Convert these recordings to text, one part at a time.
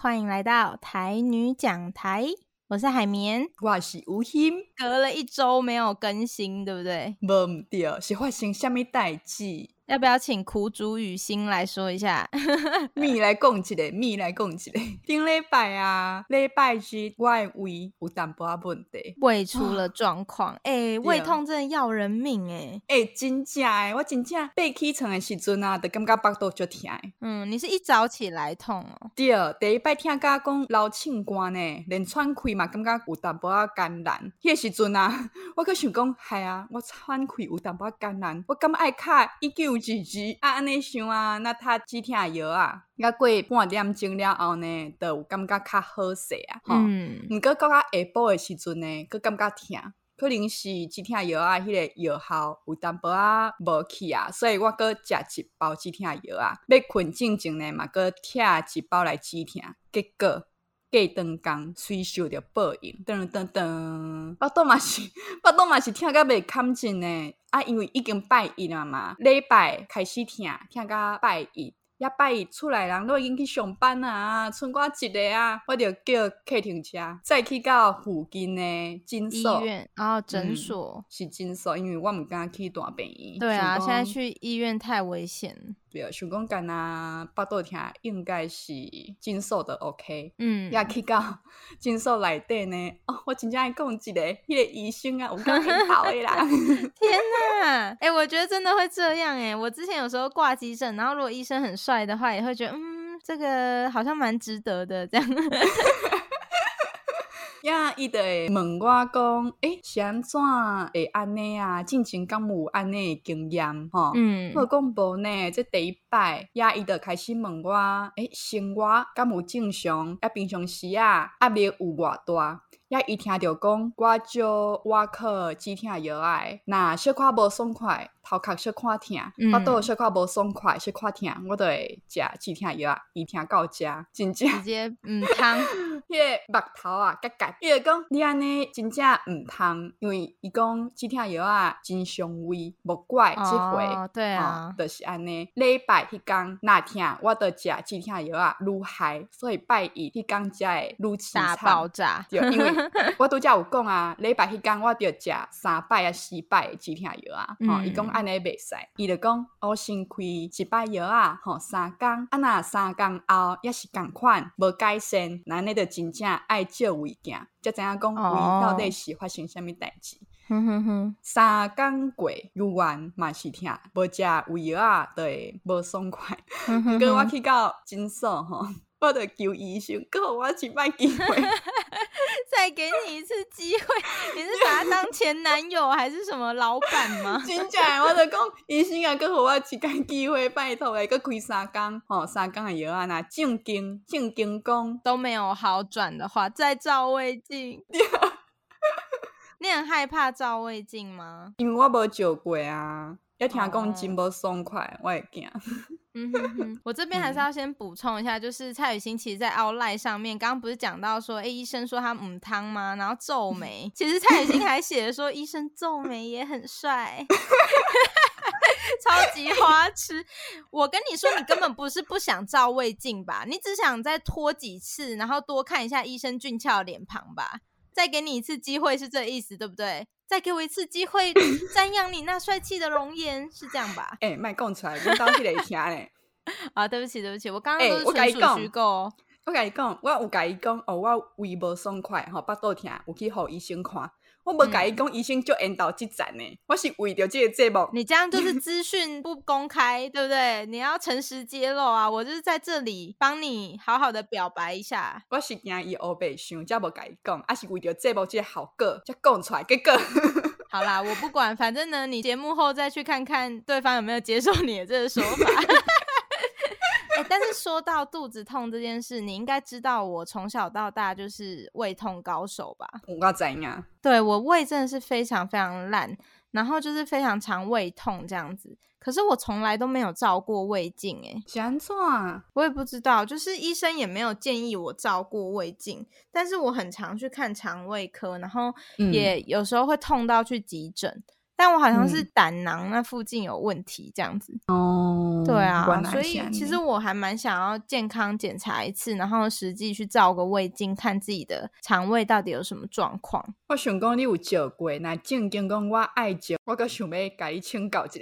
欢迎来到台女讲台，我是海绵，我是吴昕，隔了一周没有更新，对不对？无对，是发生什么代志？要不要请苦主雨欣来说 一下？蜜来讲一个，蜜来讲一个。顶礼拜啊，礼拜日我的胃有淡薄仔问题，胃出了状况。哎、欸，胃痛真的要人命哎！哎、欸，真正哎，我真正被起床的时阵啊，就感觉腹肚就疼。嗯，你是一早起来痛哦？对，第一摆听家讲流畅汗呢，连喘气嘛，感觉有淡薄仔艰难。迄个时阵啊，我阁想讲，系啊，我喘气有淡薄仔艰难，我感觉爱卡一九。几几啊？安尼想啊，那他止疼药啊，要过半点钟了后呢，就有感觉较好势啊。嗯，毋过到下晡的时阵呢，佫感觉疼，可能是止疼药啊，迄个药效有淡薄仔无去啊，所以我搁食一包止疼药啊。要困进前呢嘛，搁拆一包来止疼，结果过长工随受着报应，噔噔噔，腹肚嘛是，腹肚嘛是疼甲袂堪尽呢。啊，因为已经拜一了嘛，礼拜开始疼，疼到拜一，拜一出来人都已经去上班啊，剩我一个啊，我就叫客停车，再去到附近的诊所医院，然后诊所、嗯、是诊所，因为我唔敢去大病院。对啊，现在去医院太危险。对啊，想讲干那腹肚疼，应该是诊所的 OK。嗯，也去到 诊所内底呢。哦，我真正爱讲一个，迄、那个医生啊，有够很好的啦。天哪，哎、欸，我觉得真的会这样哎。我之前有时候挂急诊，然后如果医生很帅的话，也会觉得嗯，这个好像蛮值得的这样。呀，伊就会问我讲，诶、欸，是安怎会安尼啊？进前敢有安尼诶经验吼？嗯，我讲无呢，即第一摆，呀，伊就开始问我，诶、欸，生活敢有正常？啊，平常时啊，压力有偌大？呀，伊听着讲，我就我靠止疼药哎，那小可无爽快。头壳小看疼，腹肚小可无爽快，小看疼，我都会食止疼药啊，一听到食，真正直接唔通，迄个目头啊，甲甲，伊就讲你安尼真正唔通，因为伊讲止疼药啊，真伤胃，无怪即回，哦、对啊，就是安尼。礼拜迄天哪疼，我著食止疼药啊，愈害，所以拜一迄天才会愈凄惨，大爆炸。对，因为 我拄则有讲啊，礼拜迄天我著食三摆啊四摆止疼药啊，吼，伊讲。安尼袂使，伊就讲我先开一摆药啊，吼三工，啊那三工后也是共款，无改善，那你就真正爱借物件，才知影讲胃到底是发生啥物代志。哼哼哼，三更过，有缘嘛是疼，无食胃药啊，会，无爽快。毋过我去到诊所吼。我得求医生，给我一摆机会，再给你一次机会。你是把他当前男友还是什么老板吗？真假？我就讲医生啊，给我一摆机会，拜托诶，搁开三工，吼、哦，三工诶药啊，那正经正经讲都没有好转的话，再照胃镜。你很害怕照胃镜吗？因为我无照过啊，要听讲真无爽快，我会惊。嗯哼哼，我这边还是要先补充一下，就是蔡雨欣其实，在 Outline 上面，刚刚不是讲到说，哎、欸，医生说他母汤吗？然后皱眉，其实蔡雨欣还写了说，医生皱眉也很帅，超级花痴。我跟你说，你根本不是不想照胃镜吧？你只想再拖几次，然后多看一下医生俊俏的脸庞吧。再给你一次机会，是这意思对不对？再给我一次机会，瞻仰你那帅气的容颜，是这样吧？哎、欸，麦讲出来，你当起来听嘞。啊，对不起，对不起，我刚刚都是纯属虚构。我甲你讲，我有甲你讲，哦，我胃无爽快，吼，腹肚疼，有去互医生看。我无甲伊讲，医生就引导即站呢。我是为着这个节目。你这样就是资讯不公开，对不对？你要诚实揭露啊！我就是在这里帮你好好的表白一下。我是惊伊乌白想，才无甲伊讲，啊是为着节目这个效果才讲出来。结果，好啦，我不管，反正呢，你节目后再去看看对方有没有接受你的这个说法。欸、但是说到肚子痛这件事，你应该知道我从小到大就是胃痛高手吧？我怎样，对，我胃真的是非常非常烂，然后就是非常常胃痛这样子。可是我从来都没有照过胃镜，哎，想做啊？我也不知道，就是医生也没有建议我照过胃镜。但是我很常去看肠胃科，然后也有时候会痛到去急诊。但我好像是胆囊那附近有问题这样子。哦，对啊，所以其实我还蛮想要健康检查一次，然后实际去照个胃镜，看自己的肠胃到底有什么状况。我想讲你有照过，那正经讲我爱照，我个想要甲你请教一下，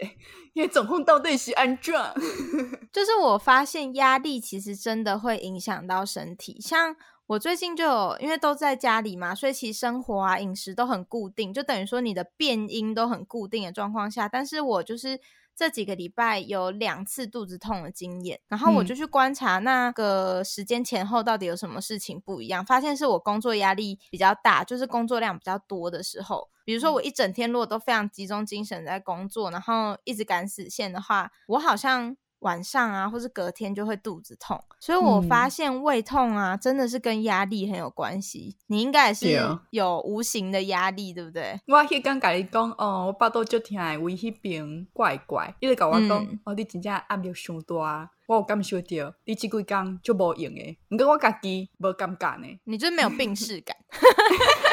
因为状况到底是安怎？就是我发现压力其实真的会影响到身体，像。我最近就有，因为都在家里嘛，所以其实生活啊、饮食都很固定，就等于说你的变音都很固定的状况下。但是我就是这几个礼拜有两次肚子痛的经验，然后我就去观察那个时间前后到底有什么事情不一样，发现是我工作压力比较大，就是工作量比较多的时候，比如说我一整天如果都非常集中精神在工作，然后一直赶死线的话，我好像。晚上啊，或是隔天就会肚子痛，所以我发现胃痛啊，嗯、真的是跟压力很有关系。你应该也是有无形的压力，对不对？我迄刚跟你讲哦，我巴肚就疼，胃迄边怪怪，一直跟我讲、嗯、哦，你真正压力伤大，我有感受到你这几工就无用诶，不过我家己无感觉呢，你就没有病识感。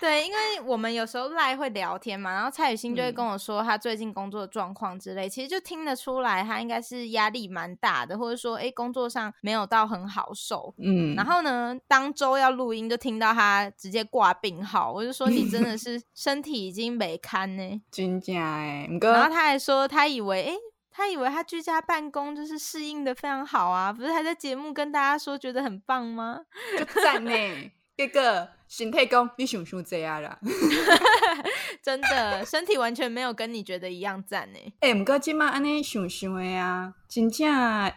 对，因为我们有时候赖会聊天嘛，然后蔡雨欣就会跟我说他最近工作的状况之类，嗯、其实就听得出来他应该是压力蛮大的，或者说哎工作上没有到很好受。嗯，然后呢，当周要录音就听到他直接挂病号，我就说你真的是 身体已经没堪呢，真假哎。然后他还说他以为哎，他以为他居家办公就是适应的非常好啊，不是还在节目跟大家说觉得很棒吗？就赞呢，这个。身体讲你想想这样啦，真的身体完全没有跟你觉得一样赞呢。哎、欸，不过即马安尼想想的啊，真正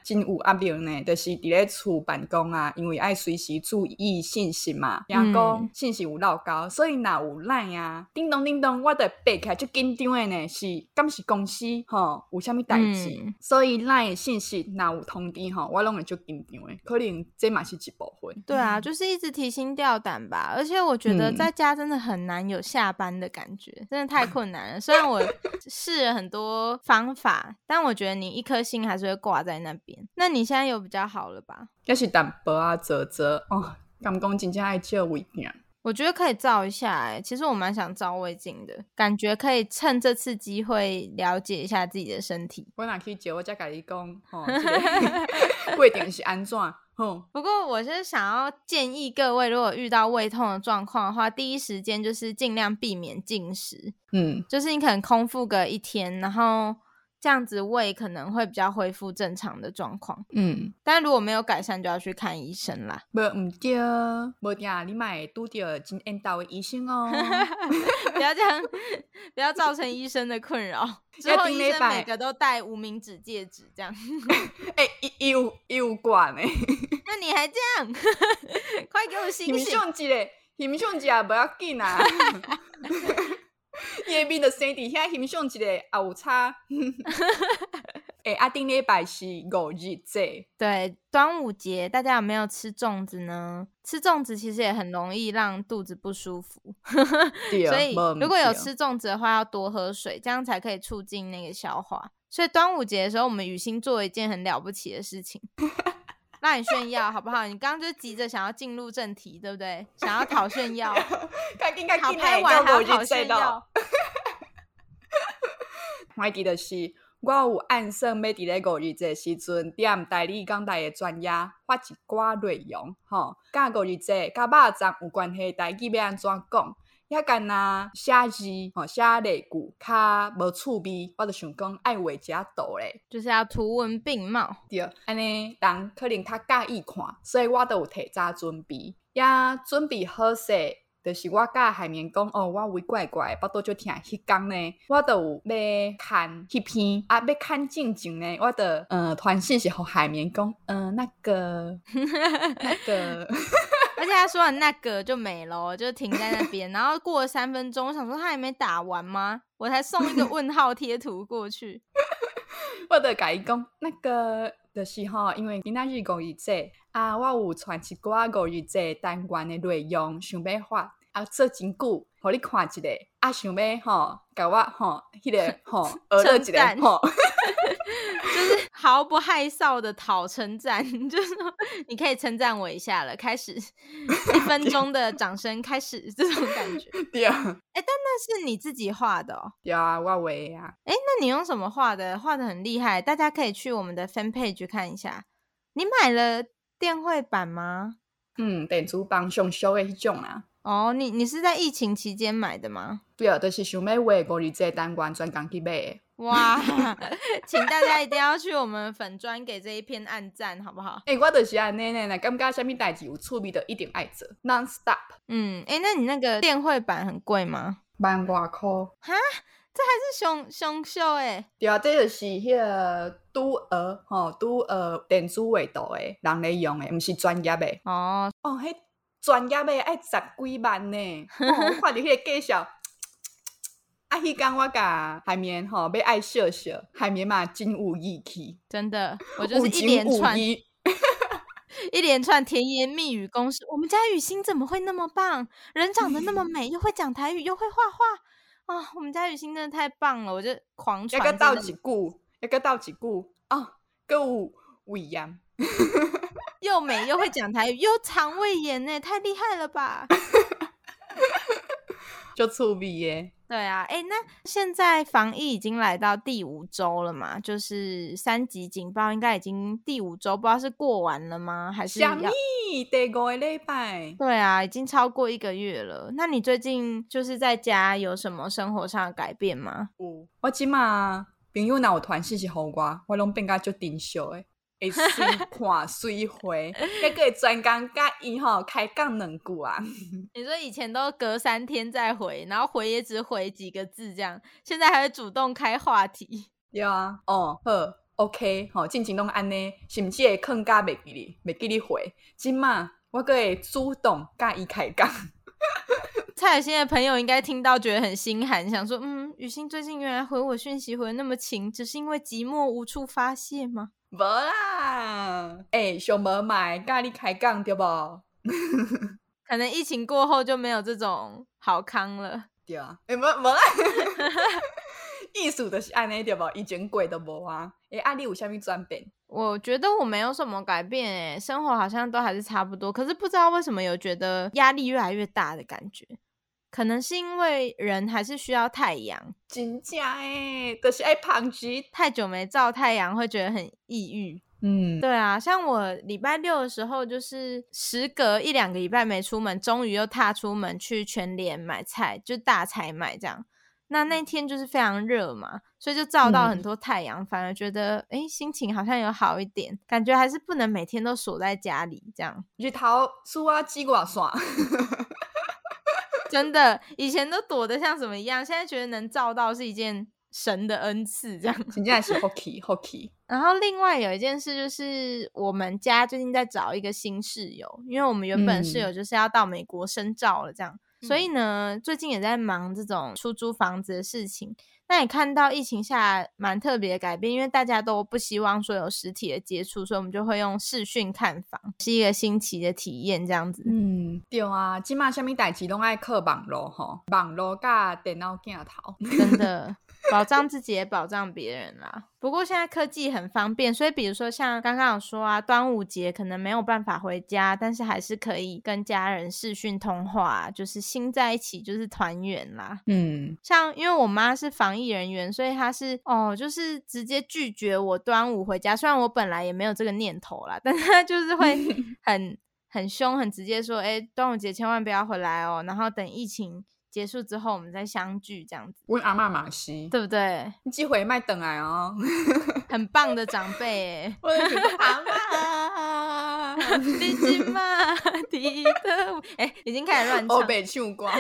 真有压力呢，就是伫咧厝办公啊，因为爱随时注意信息嘛，然后讲信息有漏高，所以若有 LINE 啊，叮咚叮咚，我得爬起来就紧张的呢，是敢是公司吼有啥物代志，嗯、所以 LINE 信息若有通知吼，我拢会就紧张的，可能这嘛是一部分。对啊，就是一直提心吊胆吧，而且我觉得在家真的很难有下班的感觉，嗯、真的太困难了。虽然我试了很多方法，但我觉得你一颗心还是会挂在那边。那你现在有比较好了吧？也是淡薄啊，啧啧哦，敢讲真正爱照胃镜。我觉得可以照一下其实我蛮想照胃镜的，感觉可以趁这次机会了解一下自己的身体。我哪可以接？我再跟你讲，哦，胃镜是安怎？不过我是想要建议各位，如果遇到胃痛的状况的话，第一时间就是尽量避免进食，嗯，就是你可能空腹个一天，然后。这样子胃可能会比较恢复正常的状况，嗯，但如果没有改善，就要去看医生啦。不，唔对，不对，你买拄到真缘投的医生哦。不要这样，不要造成医生的困扰。之后医生每个都戴无名指戒指，这样。哎、欸，一有有管呢？那你还这样？快给我醒醒！形象级嘞，形象级啊，不要紧啊。叶斌的身体现在很像一个后叉。哎，阿丁 礼拜是五日节，对，端午节，大家有没有吃粽子呢？吃粽子其实也很容易让肚子不舒服，所以如果有吃粽子的话，要多喝水，这样才可以促进那个消化。所以端午节的时候，我们雨欣做了一件很了不起的事情。让你炫耀好不好？你刚刚就急着想要进入正题，对不对？想要讨炫耀，好拍完还要讨炫耀。我记得是，我有暗算要伫咧五日节时阵，点代理港台的专业发一寡内容，吼，甲五日节甲肉粽有关系，台语要安怎讲？遐干呐写字吼，写例句较无趣味，我就想讲爱画一下图咧，就是要图文并茂。对，安尼人可能较介意看，所以我都有提早准备，也准备好势，就是我甲海绵讲哦，我胃怪怪，巴肚就疼。迄工呢，我都有要看迄篇，啊，要看静静呢，我的呃团信是互海绵讲，嗯、呃，那个 那个。而且他说的那个就没了，就停在那边。然后过了三分钟，我想说他还没打完吗？我才送一个 问号贴图过去。我的改工那个的时候，因为今仔日五日节啊，我有传一寡五日节单元的内容，想要发啊，做真久，互你看一下。啊，想要吼，甲我吼，迄、那个吼，学了一个吼。毫不害臊的讨称赞，就是说你可以称赞我一下了。开始一分钟的掌声，开始这种感觉。对啊，哎、欸，但那是你自己画的哦。对啊，我画啊。哎、欸，那你用什么画的？画的很厉害，大家可以去我们的 fan page 看一下。你买了电绘板吗？嗯，电子版上小的迄种啊。哦，你你是在疫情期间买的吗？对啊，就是想要画五二节单元专工去买的。哇，请大家一定要去我们粉砖给这一篇按赞，好不好？哎、欸，我就是安尼呢，感觉什么代志有趣味的，一定爱做，non stop。嗯，哎、欸，那你那个电绘板很贵吗？万外箍。哈，这还是熊熊秀哎。对啊，这就是迄个拄学吼，拄学电子画图诶人来用诶，毋是专业诶。哦哦，迄专业诶爱十几万呢。哦、我看到迄个介绍。啊！迄天我甲海绵吼要爱笑笑，海绵嘛真有义气，真的，我就是一连串 一连串甜言蜜语攻势。我们家雨欣怎么会那么棒？人长得那么美，又会讲台语，又会画画啊！我们家雨欣真的太棒了，我就狂传。要个倒几句，一个倒几句啊！够有威严，又美又会讲台语，又肠胃炎呢，太厉害了吧！就趣味耶。对啊，哎，那现在防疫已经来到第五周了嘛？就是三级警报应该已经第五周，不知道是过完了吗？还是要第五个礼拜？对啊，已经超过一个月了。那你最近就是在家有什么生活上的改变吗？有，我起码朋友哪有团信息给我，我拢变甲足珍惜的。会先看水回，还可以专工甲伊吼开讲两句啊。你说以前都隔三天再回，然后回也只回几个字这样，现在还会主动开话题。对啊，哦好，OK，好，进行拢安尼，甚至会更加袂记你，袂记哩回。今嘛我可以主动甲伊开讲。蔡雨欣的朋友应该听到觉得很心寒，想说，嗯，雨欣最近原来回我讯息回那么勤，只是因为寂寞无处发泄吗？无啦，哎、欸，想无买，甲你开讲对不？可能疫情过后就没有这种好康了。对啊，哎、欸，无无啦，艺术就是安尼对不？以前贵都无啊。哎、欸，啊，你有啥物转变？我觉得我没有什么改变，哎，生活好像都还是差不多。可是不知道为什么有觉得压力越来越大的感觉。可能是因为人还是需要太阳，真假哎，可、就是爱胖橘，太久没照太阳会觉得很抑郁。嗯，对啊，像我礼拜六的时候，就是时隔一两个礼拜没出门，终于又踏出门去全联买菜，就大采买这样。那那天就是非常热嘛，所以就照到很多太阳，嗯、反而觉得哎，心情好像有好一点，感觉还是不能每天都锁在家里这样。日头输啊，鸡瓜耍。真的，以前都躲得像什么一样，现在觉得能照到是一件神的恩赐，这样。现在是 hockey hockey。然后另外有一件事就是，我们家最近在找一个新室友，因为我们原本室友就是要到美国深造了，这样，嗯、所以呢，最近也在忙这种出租房子的事情。那你看到疫情下蛮特别的改变，因为大家都不希望说有实体的接触，所以我们就会用视讯看房，是一个新奇的体验，这样子。嗯，对啊，起码什么代志拢爱靠网络吼，网络加电脑镜头，真的。保障自己也保障别人啦。不过现在科技很方便，所以比如说像刚刚有说啊，端午节可能没有办法回家，但是还是可以跟家人视讯通话，就是心在一起，就是团圆啦。嗯，像因为我妈是防疫人员，所以她是哦，就是直接拒绝我端午回家。虽然我本来也没有这个念头啦，但她就是会 很很凶、很直接说，哎，端午节千万不要回来哦，然后等疫情。结束之后，我们再相聚，这样子。问阿妈马西，对不对？你机会卖等来哦，很棒的长辈哎。我阿 妈，你今嘛记得？哎，已经开始乱唱。我被唱光。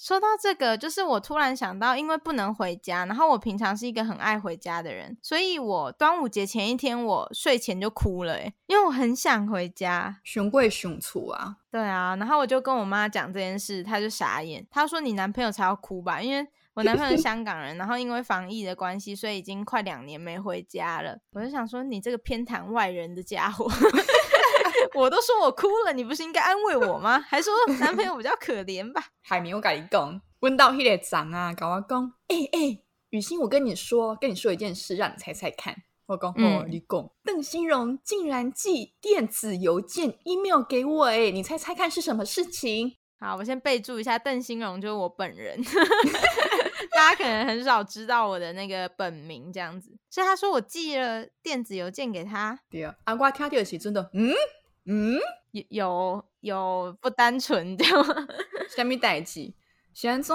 说到这个，就是我突然想到，因为不能回家，然后我平常是一个很爱回家的人，所以我端午节前一天我睡前就哭了，哎，因为我很想回家。熊贵熊出啊，对啊，然后我就跟我妈讲这件事，她就傻眼，她说你男朋友才要哭吧，因为我男朋友是香港人，然后因为防疫的关系，所以已经快两年没回家了。我就想说，你这个偏袒外人的家伙。我都说我哭了，你不是应该安慰我吗？还说男朋友比较可怜吧？海明，我跟你讲，问到迄个长啊，跟我讲，哎、欸、哎，雨、欸、欣，我跟你说，跟你说一件事，让你猜猜看。我讲哦，你讲邓欣荣竟然寄电子邮件 email 给我，哎，你猜猜看是什么事情？好，我先备注一下，邓欣荣就是我本人，大家可能很少知道我的那个本名这样子，所以他说我寄了电子邮件给他。对啊，啊，我听到的时阵都，嗯嗯，有有有不单纯的，什么代志？是安怎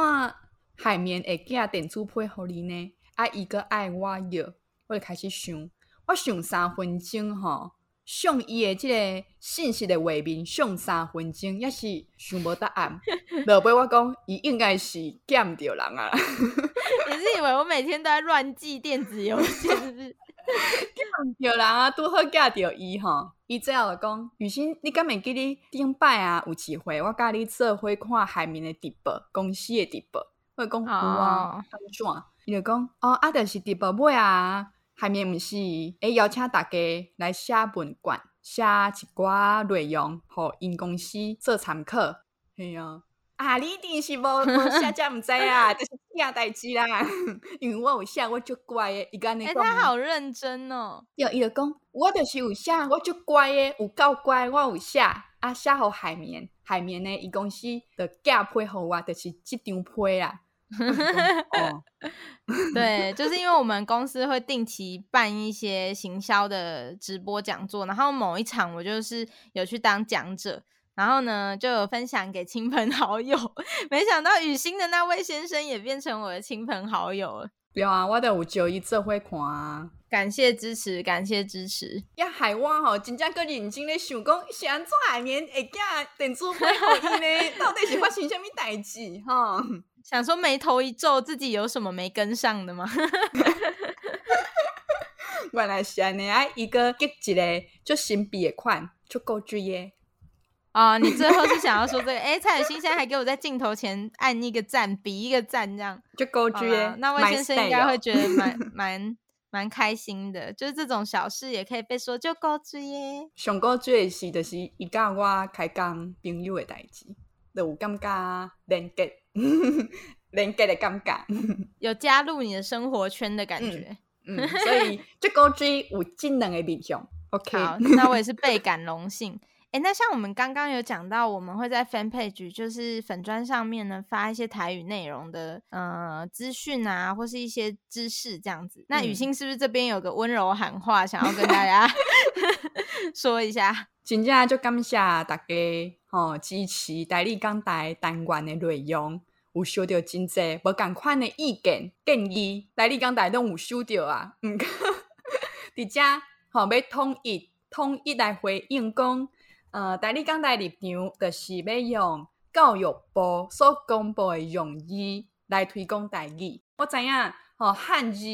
海绵会寄电子配合你呢？啊，伊个爱我哟，我就开始想，我想三分钟吼。上伊诶即个信息诶画面上三分钟，抑是想无答案。落尾我讲，伊应该是减着人啊！你是以为我每天都在乱记电子邮件，是不是？见着人啊，拄好见着伊吼。伊最后讲，雨欣，你敢会记你顶摆啊？有机会我甲你做伙看海绵诶直播，公司诶直播。我讲有啊，安怎？伊就讲，哦，啊，就是直播尾啊。海绵毋是会邀请大家来写文卷，写一寡内容，互因公司做参考。嘿啊，啊，你一定是无 无写，才毋知啊，就是正代志啦。因为我有写，我就乖诶。伊干你讲，他好认真哦。有伊就讲，我就是有写，我就乖诶，有够乖，我有写。啊，写互海绵，海绵呢，伊公司的价配互我，就是即张批啦。哦，对，就是因为我们公司会定期办一些行销的直播讲座，然后某一场我就是有去当讲者，然后呢就有分享给亲朋好友，没想到雨欣的那位先生也变成我的亲朋好友了。有啊，我都有叫伊做会看啊，感谢支持，感谢支持。呀，海我吼，真正个认真咧想讲，是安怎海绵会寄电子配互伊呢？到底是发生什么代志？哈？想说眉头一皱，自己有什么没跟上的吗？原来是安尼啊！一个给一个就新笔的款，就够追耶！啊，你最后是想要说这个？哎、欸，蔡雨欣现在还给我在镜头前按一个赞，比一个赞，这样就够追耶。那位先生应该会觉得蛮 蛮蛮开心的，就是这种小事也可以被说就够追耶。上够追的是，就是伊甲我开讲朋友的代志，就有感觉连结。连接的感觉，有加入你的生活圈的感觉，嗯，嗯所以这个追有技能的比较，OK，好，那我也是倍感荣幸。哎、欸，那像我们刚刚有讲到，我们会在 Fan Page，就是粉砖上面呢发一些台语内容的呃资讯啊，或是一些知识这样子。那雨欣是不是这边有个温柔喊话，想要跟大家 说一下？真正就感谢大家哦、支持台语讲台单元的内容，有收到真济无共款的意见建议，台语讲台拢有收到啊。毋过伫遮吼要统一统一来回应讲。呃，台语讲台立场就是要用教育部所公布的用语来推广代理。我知影，吼汉字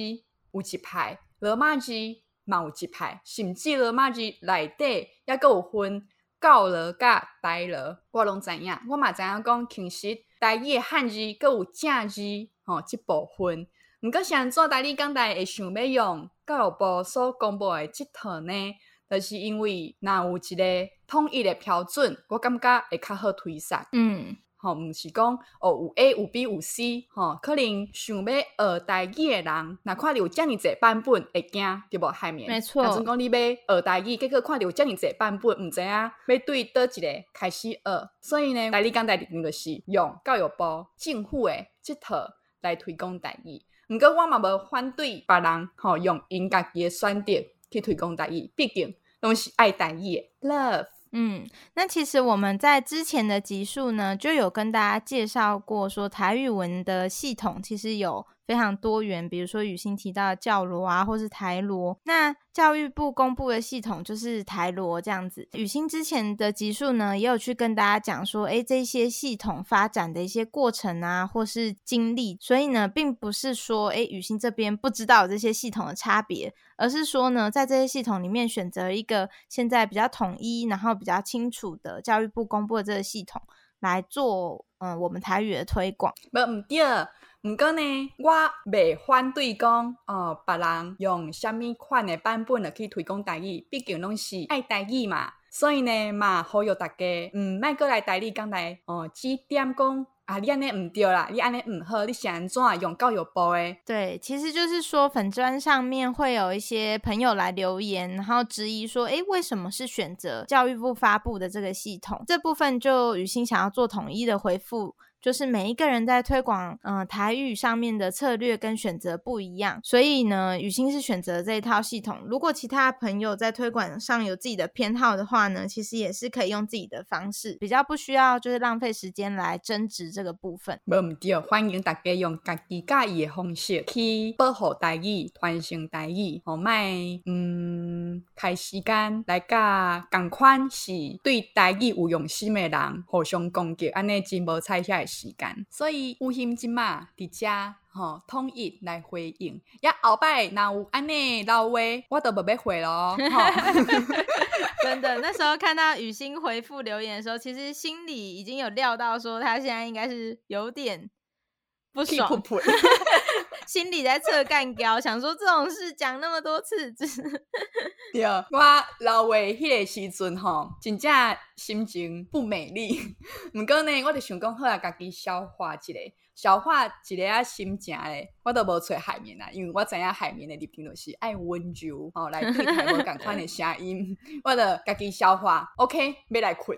有一派，罗马字嘛有一派，甚至罗马字内底也阁有分教了甲台了。我拢知影，我嘛知影讲，其实台语的汉字搁有正字，吼即部分。毋过，想做台语讲台会想要用教育部所公布的即套呢？就是因为若有一个统一的标准，我感觉会较好推散。嗯，吼，毋是讲哦有 A 有 B 有 C，吼，可能想要学台语诶人，若看到有遮尔济版本会惊，对无？海绵，没错。若准讲你要学台语，结果看到有遮尔济版本，毋知影要对倒一个开始学。所以呢，台语讲台语就是用教育部政府诶即套来推广台语。毋过我嘛无反对别人吼用因家己诶选择去推广台语，毕竟。拢是爱台语，love。嗯，那其实我们在之前的集数呢，就有跟大家介绍过，说台语文的系统其实有。非常多元，比如说雨欣提到的教罗啊，或是台罗。那教育部公布的系统就是台罗这样子。雨欣之前的集数呢，也有去跟大家讲说，诶，这些系统发展的一些过程啊，或是经历。所以呢，并不是说，诶，雨欣这边不知道这些系统的差别，而是说呢，在这些系统里面选择一个现在比较统一，然后比较清楚的教育部公布的这个系统来做，嗯、我们台语的推广。不，唔对。毋过呢，我未反对讲哦，别人用虾米款的版本来去推广台语，毕竟拢是爱台语嘛。所以呢，嘛呼吁大家，嗯，莫阁来台语讲台哦，只点讲。啊，你安尼唔对啦，你安尼唔好，你想怎啊用教育部诶？对，其实就是说粉砖上面会有一些朋友来留言，然后质疑说，诶，为什么是选择教育部发布的这个系统？这部分就雨欣想要做统一的回复。就是每一个人在推广嗯、台语上面的策略跟选择不一样，所以呢，雨欣是选择这一套系统。如果其他朋友在推广上有自己的偏好的话呢，其实也是可以用自己的方式，比较不需要就是浪费时间来争执这个部分。没问题，欢迎大家用家己介意的方式去保护台语、传承台语，好卖嗯开时间来甲共款是对台语有用心的人互相攻击，安尼真无彩下时间，所以有心即嘛，伫遮吼统一来回应。呀，后摆若有安尼老话，我都无要回咯。真的，那时候看到雨欣回复留言的时候，其实心里已经有料到说他现在应该是有点不爽，心里在测干胶，想说这种事讲那么多次，对，我老话迄个时阵吼，真正心情不美丽。毋过呢，我就想讲好啊，家己消化一下，消化一个啊心情咧，我都无找海绵啊，因为我知影海绵的立场就是爱温柔吼，来对待无共款的声音，我就家己消化，OK，要来困。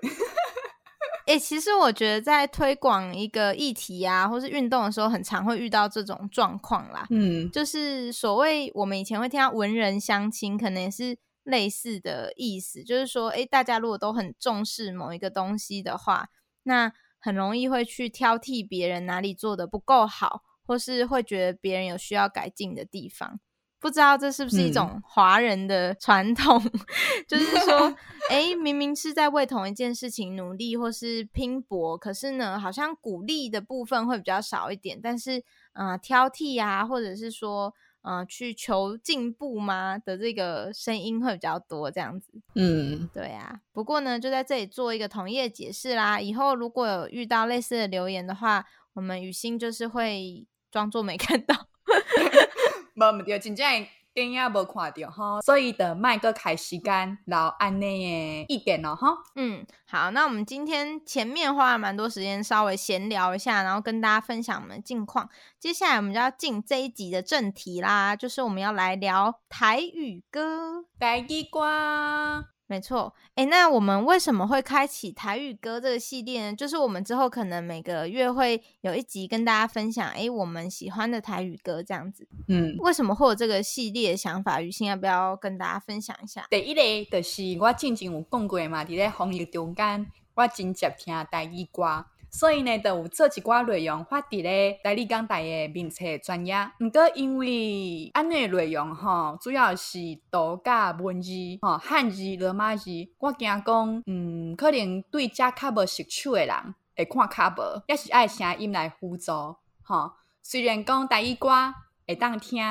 哎、欸，其实我觉得在推广一个议题啊，或是运动的时候，很常会遇到这种状况啦。嗯，就是所谓我们以前会听到文人相轻，可能也是类似的意思。就是说，哎、欸，大家如果都很重视某一个东西的话，那很容易会去挑剔别人哪里做的不够好，或是会觉得别人有需要改进的地方。不知道这是不是一种华人的传统，嗯、就是说，哎，明明是在为同一件事情努力或是拼搏，可是呢，好像鼓励的部分会比较少一点，但是，嗯、呃，挑剔啊，或者是说，嗯、呃，去求进步吗的这个声音会比较多，这样子。嗯，对啊。不过呢，就在这里做一个统一的解释啦。以后如果有遇到类似的留言的话，我们雨欣就是会装作没看到。无毋对，真正电影无看到吼，所以的麦个开时间留安尼的意见咯吼。嗯，好，那我们今天前面花了蛮多时间，稍微闲聊一下，然后跟大家分享我们的近况。接下来我们就要进这一集的正题啦，就是我们要来聊台语歌，台语歌。没错，哎，那我们为什么会开启台语歌这个系列呢？就是我们之后可能每个月会有一集跟大家分享，哎，我们喜欢的台语歌这样子。嗯，为什么会有这个系列的想法？雨欣要不要跟大家分享一下？第一个就是我之前有讲过嘛，伫咧风雨中间，我真接听台语歌。所以呢，就有做一寡内容发伫咧台语讲台诶名册专业。毋过因为安尼内容吼，主要是图甲文字吼，汉字、罗马字，我惊讲，嗯，可能对遮较无熟手诶人会看较无，也是爱声音来辅助吼。虽然讲台语歌会当听，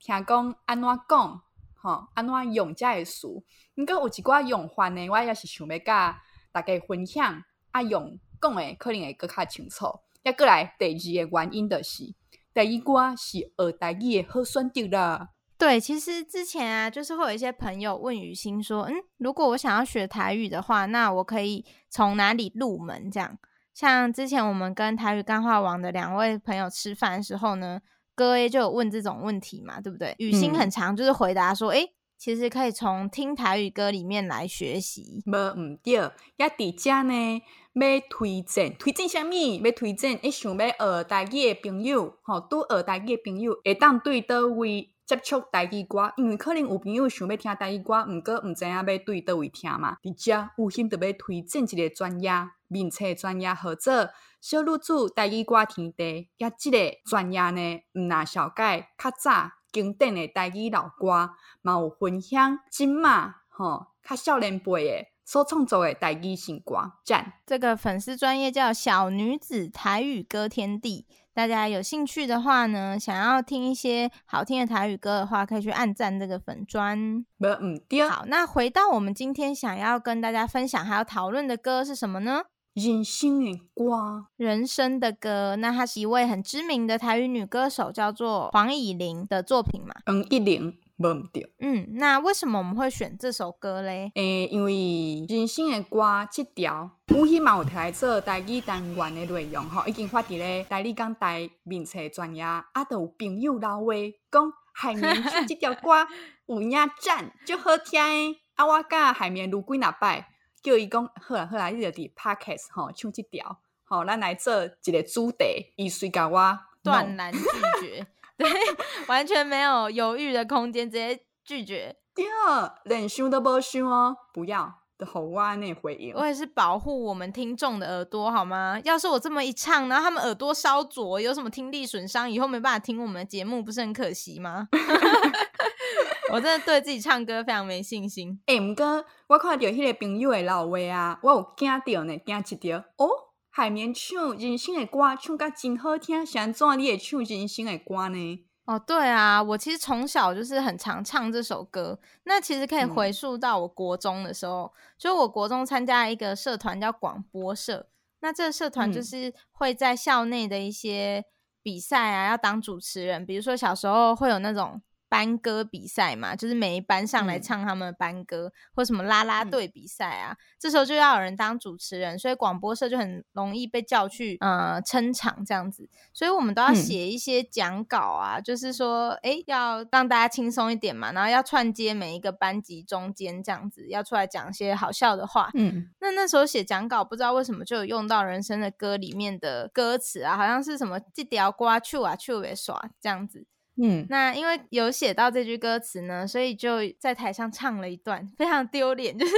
听讲安怎讲吼，安怎用遮诶词，毋过有一寡用法呢，我也是想要甲大家分享啊用。讲诶，可能会更较清楚。也过来第二个原因就是，第一歌是学台语的好选择啦。对，其实之前啊，就是会有一些朋友问雨欣说，嗯，如果我想要学台语的话，那我可以从哪里入门？这样，像之前我们跟台语干话王的两位朋友吃饭的时候呢，哥 A 就有问这种问题嘛，对不对？雨欣很常就是回答说，诶、嗯，其实可以从听台语歌里面来学习。无唔对，也伫遮呢。要推荐，推荐啥物？要推荐，一想要学台语的朋友，吼，拄学台语的朋友会当对倒位接触台语歌，因为可能有朋友想要听台语歌，毋过毋知影要对倒位听嘛。伫遮有心特别推荐一个专业，名册专业合作小女子台语歌天地，也即个专业呢，毋若小解较早经典的台语老歌，嘛有分享今嘛，吼，较少年辈的。所创作的台语新歌，赞！这个粉丝专业叫小女子台语歌天地，大家有兴趣的话呢，想要听一些好听的台语歌的话，可以去按赞这个粉专。嗯，对。好，那回到我们今天想要跟大家分享还要讨论的歌是什么呢？人生的歌，人生的歌。那她是一位很知名的台语女歌手，叫做黄以玲的作品嘛？黄乙玲。无毋对。嗯，那为什么我们会选这首歌嘞？诶、欸，因为人生的歌这条，有希望有提来做台语单元的内容吼，已经发伫咧台语讲台面册专业，啊，都有朋友老话讲海绵唱这条歌有影赞，就好听诶。啊，我甲海绵录几若摆，叫伊讲好啦好啦，你着伫 Podcast 吼唱这条，吼，咱来做一个主题，伊随甲我断然拒绝。对，完全没有犹豫的空间，直接拒绝。第二，连想都不想哦，不要的吼哇，那回应。我也是保护我们听众的耳朵，好吗？要是我这么一唱，然后他们耳朵烧灼，有什么听力损伤，以后没办法听我们的节目，不是很可惜吗？我真的对自己唱歌非常没信心。哎、欸，毋过我看到迄个朋友的老话啊，我有惊到呢，惊一条哦。海绵唱人生的歌，唱甲真好听，是安怎你会唱人生的歌呢？哦，对啊，我其实从小就是很常唱这首歌。那其实可以回溯到我国中的时候，嗯、就我国中参加一个社团叫广播社。那这个社团就是会在校内的一些比赛啊，要当主持人。比如说小时候会有那种。班歌比赛嘛，就是每一班上来唱他们的班歌，嗯、或什么啦啦队比赛啊，嗯、这时候就要有人当主持人，所以广播社就很容易被叫去呃撑场这样子，所以我们都要写一些讲稿啊，嗯、就是说，哎，要让大家轻松一点嘛，然后要串接每一个班级中间这样子，要出来讲一些好笑的话。嗯，那那时候写讲稿，不知道为什么就有用到人生的歌里面的歌词啊，好像是什么“这条瓜去啊，手会耍”这样子。嗯，那因为有写到这句歌词呢，所以就在台上唱了一段，非常丢脸，就是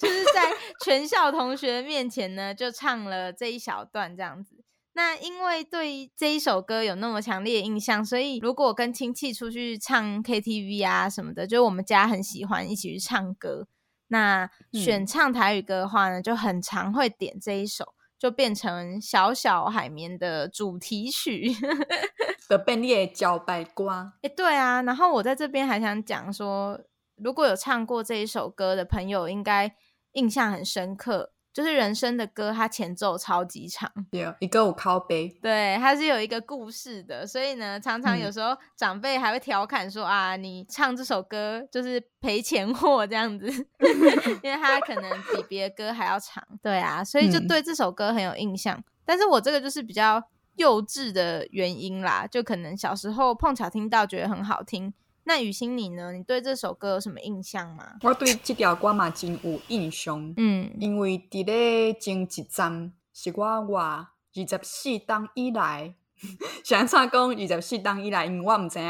就是在全校同学面前呢，就唱了这一小段这样子。那因为对这一首歌有那么强烈的印象，所以如果跟亲戚出去唱 KTV 啊什么的，就我们家很喜欢一起去唱歌。那选唱台语歌的话呢，就很常会点这一首。就变成小小海绵的主题曲，的变列茭白瓜。哎，对啊，然后我在这边还想讲说，如果有唱过这一首歌的朋友，应该印象很深刻。就是人生的歌，它前奏超级长，对，一个我靠背，对，它是有一个故事的，所以呢，常常有时候长辈还会调侃说、嗯、啊，你唱这首歌就是赔钱货这样子，因为它可能比别的歌还要长，对啊，所以就对这首歌很有印象。嗯、但是我这个就是比较幼稚的原因啦，就可能小时候碰巧听到觉得很好听。那雨欣你呢？你对这首歌有什么印象吗？我对这条歌嘛真有印象，嗯，因为伫咧前一站是我活二十四档以来，想唱讲二十四档以来，因为我毋知影，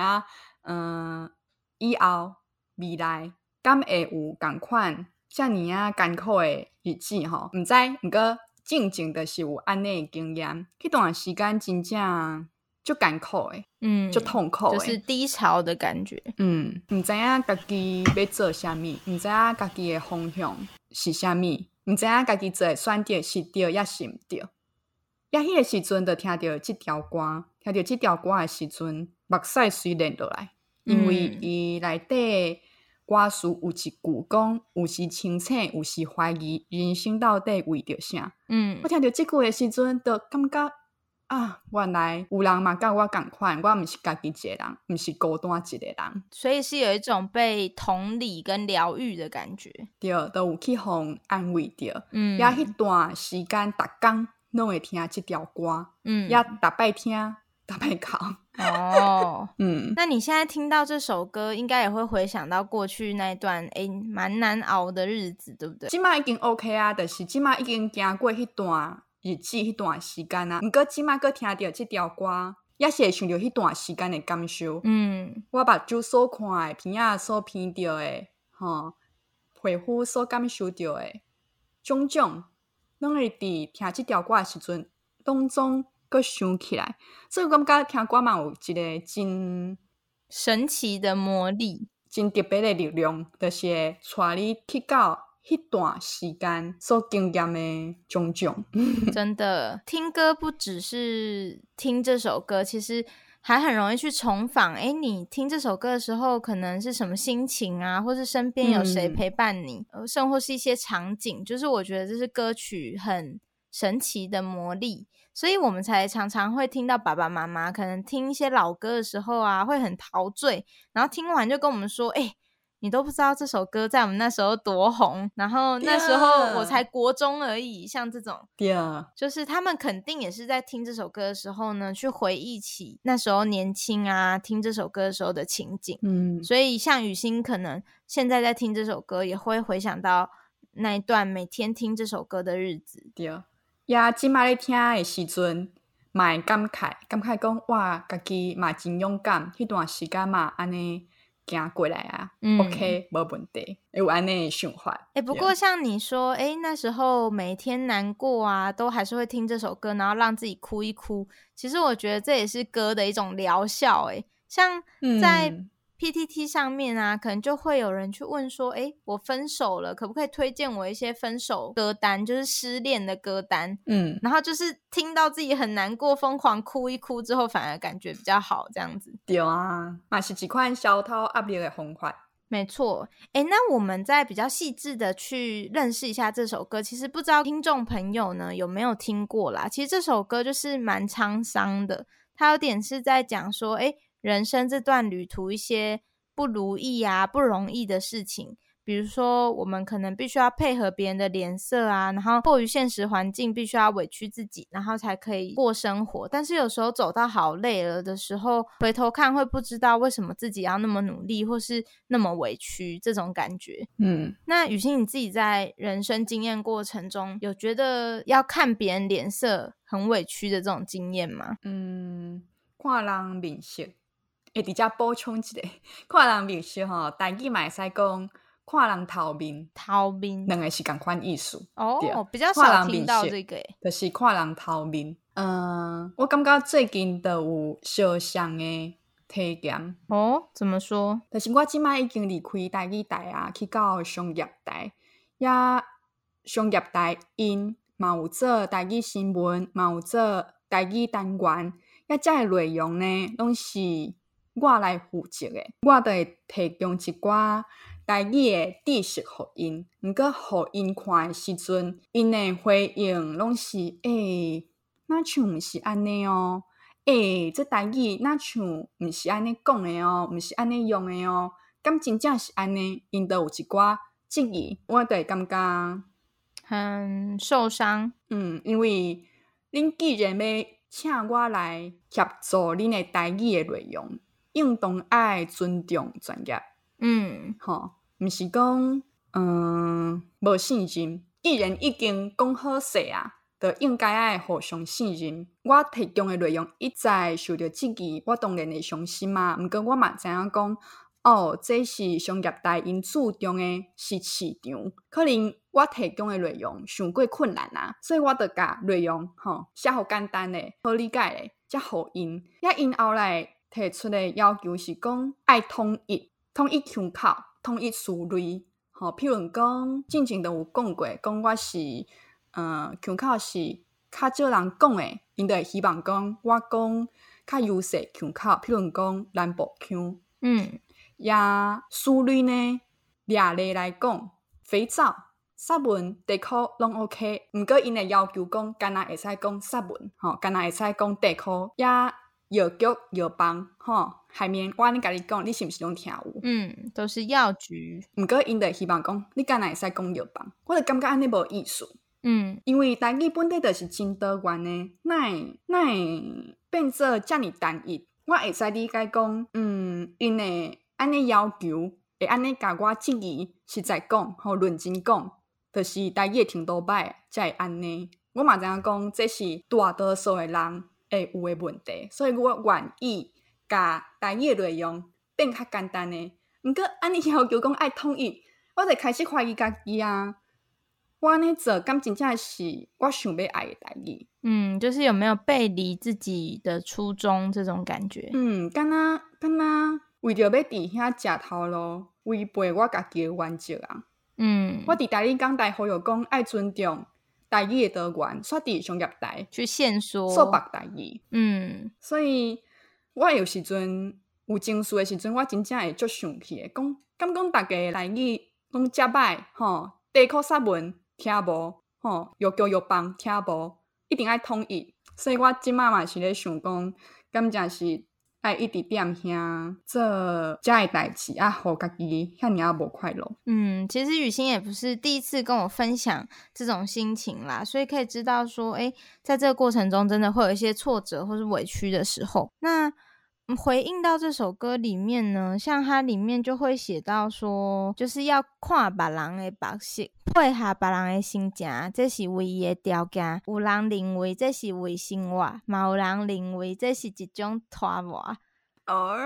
嗯、呃，以后未来敢会有共款遮尔啊艰苦的日子吼，毋知，毋过静静的是有安尼的经验，迄段时间真正。就艰苦诶，嗯，就痛苦，就是低潮的感觉，嗯，毋知影家己要做啥物，毋知影家己诶方向是啥物，毋知影家己做诶选择是对抑是毋对，抑迄个时阵，就听着即条歌，听着即条歌诶时阵，目屎水流落来，因为伊内底歌词有一句讲，有时清醒，有时怀疑，人生到底为着啥？嗯，我听着即句诶时阵，就感觉。啊，原来有人嘛，跟我共款，我毋是家己一个人，毋是孤单一个人，所以是有一种被同理跟疗愈的感觉，对，都有去互安慰着，嗯，也迄段时间，逐工拢会听即条歌，嗯，也逐摆听，逐摆哭，哦，嗯，那你现在听到这首歌，应该也会回想到过去那段诶，蛮、欸、难熬的日子，对不对？即马已经 OK 啊，但、就是即马已经经过迄段。日子迄段时间啊，毋过即马阁听着即条歌，也是会想着迄段时间的感受。嗯，我目睭所看诶，片仔所片着诶，吼，皮肤所感受着诶，种种，拢会伫听即条歌诶时阵当中阁想起来。所以我感觉听歌嘛有一个真神奇的魔力，真特别的力量，就是会带你去到。一段时间所经验的种种，真的听歌不只是听这首歌，其实还很容易去重访。哎，你听这首歌的时候，可能是什么心情啊？或是身边有谁陪伴你？甚或是一些场景，就是我觉得这是歌曲很神奇的魔力。所以我们才常常会听到爸爸妈妈可能听一些老歌的时候啊，会很陶醉，然后听完就跟我们说：“哎、欸，你都不知道这首歌在我们那时候多红。”然后那时候我才国中而已，像这种，对啊，就是他们肯定也是在听这首歌的时候呢，去回忆起那时候年轻啊，听这首歌的时候的情景。嗯，所以像雨欣可能现在在听这首歌，也会回想到那一段每天听这首歌的日子。对啊。呀，即马咧听的时阵，嘛会感慨，感慨讲哇，家己嘛真勇敢，迄段时间嘛安尼行过来啊、嗯、，OK，无问题，有安内循环。哎、欸，不过像你说，哎、欸，那时候每天难过啊，都还是会听这首歌，然后让自己哭一哭。其实我觉得这也是歌的一种疗效。哎，像在。嗯 PTT 上面啊，可能就会有人去问说：“哎，我分手了，可不可以推荐我一些分手歌单，就是失恋的歌单？”嗯，然后就是听到自己很难过，疯狂哭一哭之后，反而感觉比较好，这样子。对啊，嘛是几款消涛压力的红款。没错，哎，那我们再比较细致的去认识一下这首歌。其实不知道听众朋友呢有没有听过啦？其实这首歌就是蛮沧桑的，它有点是在讲说，哎。人生这段旅途，一些不如意啊、不容易的事情，比如说我们可能必须要配合别人的脸色啊，然后迫于现实环境，必须要委屈自己，然后才可以过生活。但是有时候走到好累了的时候，回头看会不知道为什么自己要那么努力，或是那么委屈，这种感觉。嗯，那雨欣你自己在人生经验过程中，有觉得要看别人脸色很委屈的这种经验吗？嗯，跨人面色。会直接补充一下，看人面色吼，大语嘛会使讲看人头面，头面两个是共款意思。哦，对比较少听到这个，就是看人头面。嗯，我感觉最近都有相像诶体验。哦，怎么说？就是我即摆已经离开台语台啊，去到商业台，也商业台因嘛有做台语新闻，嘛有做台语单元，也遮个内容呢，拢是。我来负责诶，我着会提供一寡台语诶知识互因，毋过互因看诶时阵，因诶回应拢是诶，那像毋是安尼哦，诶，这代志那像毋是安尼讲诶哦，毋是安尼用诶哦，敢真正是安尼，因着有一寡质疑，我着会感觉很受伤。嗯，因为恁既然要请我来协助恁诶代志诶内容。应当爱尊重专业，嗯，吼，毋是讲，嗯，无信任。既然已经讲好势啊，就应该爱互相信任。我提供诶内容一再受到质疑，我当然会伤心嘛。毋过我嘛知影讲，哦，这是商业大因注重诶是市场，可能我提供诶内容太过困难啊，所以我着甲内容吼写好简单诶、好理解诶，才互因，也因后来。提出的要求是讲爱统一，统一腔口，统一思虑。吼，譬如讲，之前都有讲过，讲我是，嗯，腔口是较少人讲诶，因着希望讲我讲较优势腔口，譬如讲南部腔。嗯，也思维呢，俩类来讲，肥皂、沙文、地壳拢 OK，毋过因诶要求讲，干那会使讲沙文，吼，干那会使讲地壳，也。药局、药房，吼，下面我安尼甲你讲，你是毋是拢听有？嗯，都是药局。毋过因着希望讲，你敢若会使讲药房，我着感觉安尼无意思。嗯，因为台语本地着是真多元诶，哪会哪会变做遮尔单一？我会使理解讲，嗯，因诶安尼要求，会安尼甲我质疑，实在讲，吼，认真讲，着、就是台语程度歹，才会安尼。我嘛知影讲，这是大多数诶人。会有诶问题，所以我愿意甲台语诶内容变较简单诶。毋过安尼要求讲爱统一，我就开始怀疑家己啊。我安尼做，敢真正是我想要爱诶代志？嗯，就是有没有背离自己的初衷这种感觉？嗯，敢若敢若为着要伫遐食头路，违背我家己诶原则啊。嗯，我伫台语讲大好友讲爱尊重。台语的多元，刷伫商业台去线索，说白台语。嗯，所以我有时阵有情绪的时阵，我真正会足生气的。讲，敢讲大家台语拢遮歹，吼，地壳沙文听无，吼，药局药房听无，一定爱统一。所以我即马嘛是咧想讲，感觉是爱一直踮遐做遮的代志啊，互家己遐尔啊无快乐。嗯，其实雨欣也不是第一次跟我分享这种心情啦，所以可以知道说，诶，在这个过程中，真的会有一些挫折或是委屈的时候。那回应到这首歌里面呢，像它里面就会写到说，就是要看别人的目色，配合别人的心情，这是唯一的条件。有人认为这是为生活，嘛有人认为这是一种拖磨。哦，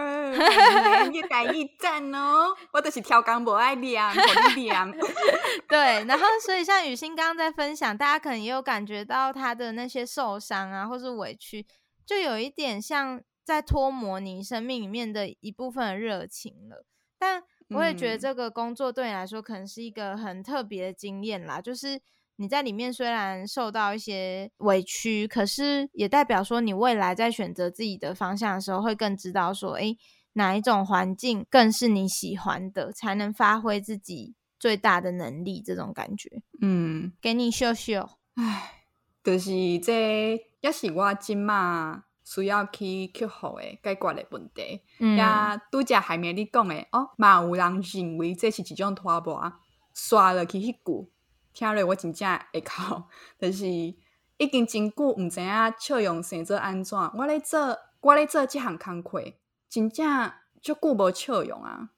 一改一赞哦，我都是挑工不爱念，不念。对，然后所以像雨欣刚刚在分享，大家可能也有感觉到他的那些受伤啊，或是委屈，就有一点像。在脱模你生命里面的一部分的热情了，但我也觉得这个工作对你来说可能是一个很特别的经验啦。就是你在里面虽然受到一些委屈，可是也代表说你未来在选择自己的方向的时候，会更知道说，诶，哪一种环境更是你喜欢的，才能发挥自己最大的能力。这种感觉，嗯，给你秀秀。唉，就是这也是我今嘛。需要去克服诶解决诶问题，嗯、也拄则海面你讲诶哦，嘛有人认为这是一种拖磨，刷落去迄句，听落我真正会哭，但、就是已经真久毋知影笑容生做安怎，我咧做我咧做即项工课，真正足久无笑容啊，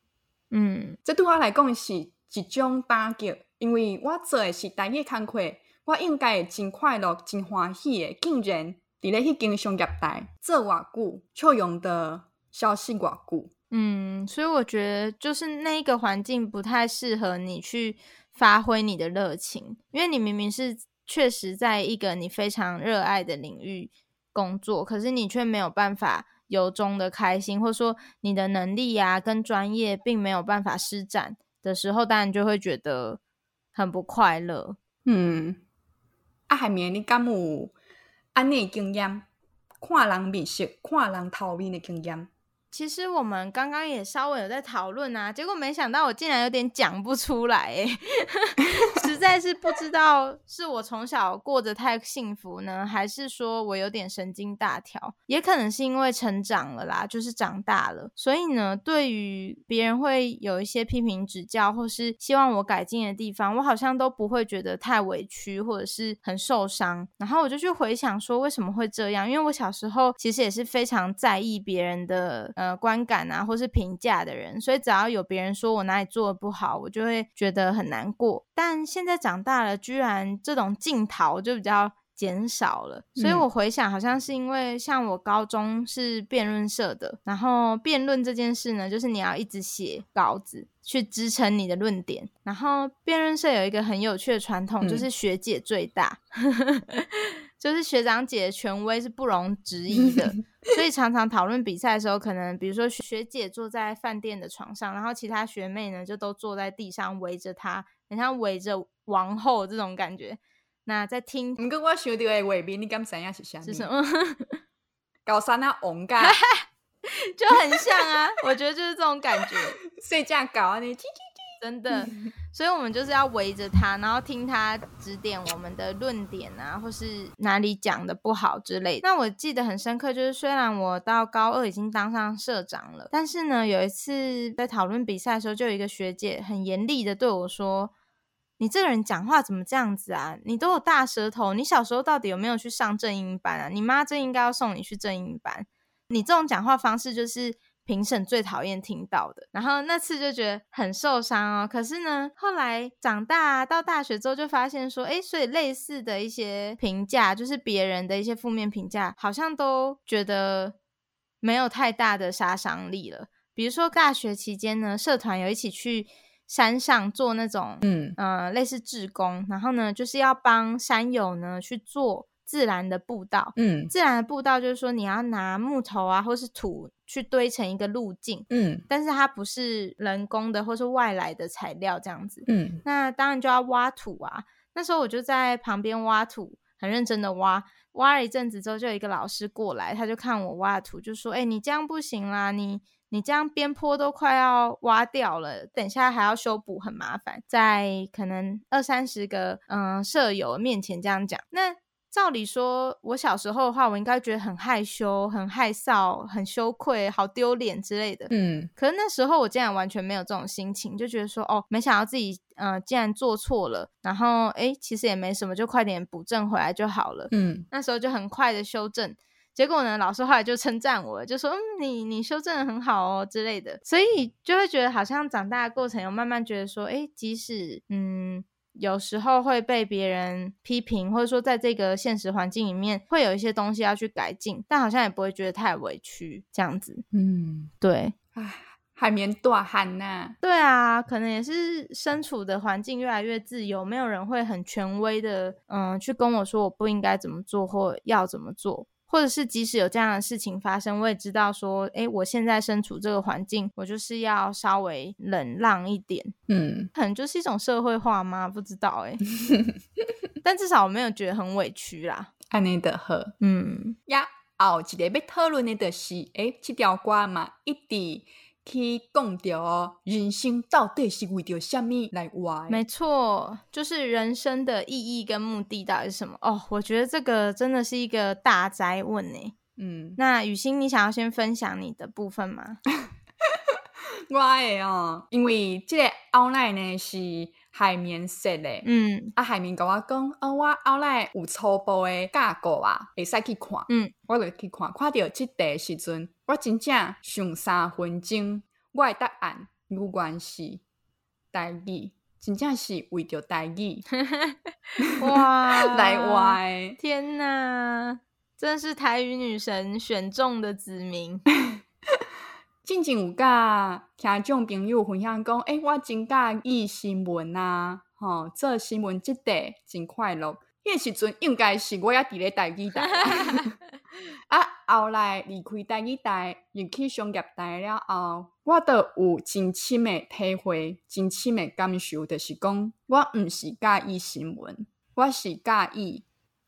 嗯，这对我来讲是一种打击，因为我做诶是台语工课，我应该会真快乐、真欢喜诶，竟然。伫咧迄间商业台做偌久，笑容的消息偌久。嗯，所以我觉得就是那一个环境不太适合你去发挥你的热情，因为你明明是确实在一个你非常热爱的领域工作，可是你却没有办法由衷的开心，或者说你的能力啊跟专业并没有办法施展的时候，当然就会觉得很不快乐。嗯，啊，海绵，你敢有？安尼经验，看人面色，看人头面诶经验。其实我们刚刚也稍微有在讨论啊，结果没想到我竟然有点讲不出来，哎，实在是不知道是我从小过得太幸福呢，还是说我有点神经大条，也可能是因为成长了啦，就是长大了，所以呢，对于别人会有一些批评指教或是希望我改进的地方，我好像都不会觉得太委屈或者是很受伤。然后我就去回想说为什么会这样，因为我小时候其实也是非常在意别人的。呃，观感啊，或是评价的人，所以只要有别人说我哪里做的不好，我就会觉得很难过。但现在长大了，居然这种镜头就比较减少了。所以我回想，好像是因为像我高中是辩论社的，然后辩论这件事呢，就是你要一直写稿子去支撑你的论点。然后辩论社有一个很有趣的传统，就是学姐最大。嗯就是学长姐的权威是不容置疑的，所以常常讨论比赛的时候，可能比如说学姐坐在饭店的床上，然后其他学妹呢就都坐在地上围着她，很像围着王后这种感觉。那在听，不过我想到的画面，你敢知影是啥？是什么？高山啊，王家 就很像啊，我觉得就是这种感觉。睡觉搞啊，你真的。所以，我们就是要围着他，然后听他指点我们的论点啊，或是哪里讲的不好之类的。那我记得很深刻，就是虽然我到高二已经当上社长了，但是呢，有一次在讨论比赛的时候，就有一个学姐很严厉的对我说：“你这个人讲话怎么这样子啊？你都有大舌头，你小时候到底有没有去上正音班啊？你妈真应该要送你去正音班。你这种讲话方式就是。”评审最讨厌听到的，然后那次就觉得很受伤哦。可是呢，后来长大到大学之后，就发现说，哎，所以类似的一些评价，就是别人的一些负面评价，好像都觉得没有太大的杀伤力了。比如说大学期间呢，社团有一起去山上做那种，嗯呃，类似志工，然后呢，就是要帮山友呢去做。自然的步道，嗯，自然的步道就是说你要拿木头啊，或是土去堆成一个路径，嗯，但是它不是人工的或是外来的材料这样子，嗯，那当然就要挖土啊。那时候我就在旁边挖土，很认真的挖，挖了一阵子之后，就有一个老师过来，他就看我挖的土，就说：“欸，你这样不行啦，你你这样边坡都快要挖掉了，等一下还要修补，很麻烦。”在可能二三十个嗯舍友面前这样讲，那。照理说，我小时候的话，我应该觉得很害羞、很害臊、很羞愧、好丢脸之类的。嗯，可是那时候我竟然完全没有这种心情，就觉得说，哦，没想到自己，嗯、呃，竟然做错了，然后，哎，其实也没什么，就快点补正回来就好了。嗯，那时候就很快的修正，结果呢，老师后来就称赞我，就说，嗯，你你修正的很好哦之类的，所以就会觉得好像长大的过程有慢慢觉得说，哎，即使，嗯。有时候会被别人批评，或者说在这个现实环境里面会有一些东西要去改进，但好像也不会觉得太委屈这样子。嗯，对，唉，海绵大汉呐。对啊，可能也是身处的环境越来越自由，没有人会很权威的，嗯，去跟我说我不应该怎么做或要怎么做。或者是即使有这样的事情发生，我也知道说，哎，我现在身处这个环境，我就是要稍微忍让一点，嗯，可能就是一种社会化吗？不知道哎，但至少我没有觉得很委屈啦。安尼的好，嗯呀，后一个要讨论的就是，哎，这条歌嘛，一直。去讲着哦，人生到底是为着什么来活？没错，就是人生的意义跟目的到底是什么？哦，我觉得这个真的是一个大哉问呢。嗯，那雨欣，你想要先分享你的部分吗？我的哦，因为这个后来呢是海绵色的，嗯，啊海绵跟我讲，哦，我后来有初步的架构啊，会使去看，嗯，我就去看，看到这题时阵，我真正上三分钟，我的答案如果是台语，真正是为着台语，哇，来活的，天哪，真是台语女神选中的子民。之前有甲听众朋友分享讲，诶、欸，我真介意新闻啊，吼，做新闻即块真快乐。迄个时阵应该是我也伫咧台语台，啊，后来离开台语台，入去商业台了后，我都有真深的体会，真深的感受，就是讲，我毋是介意新闻，我是介意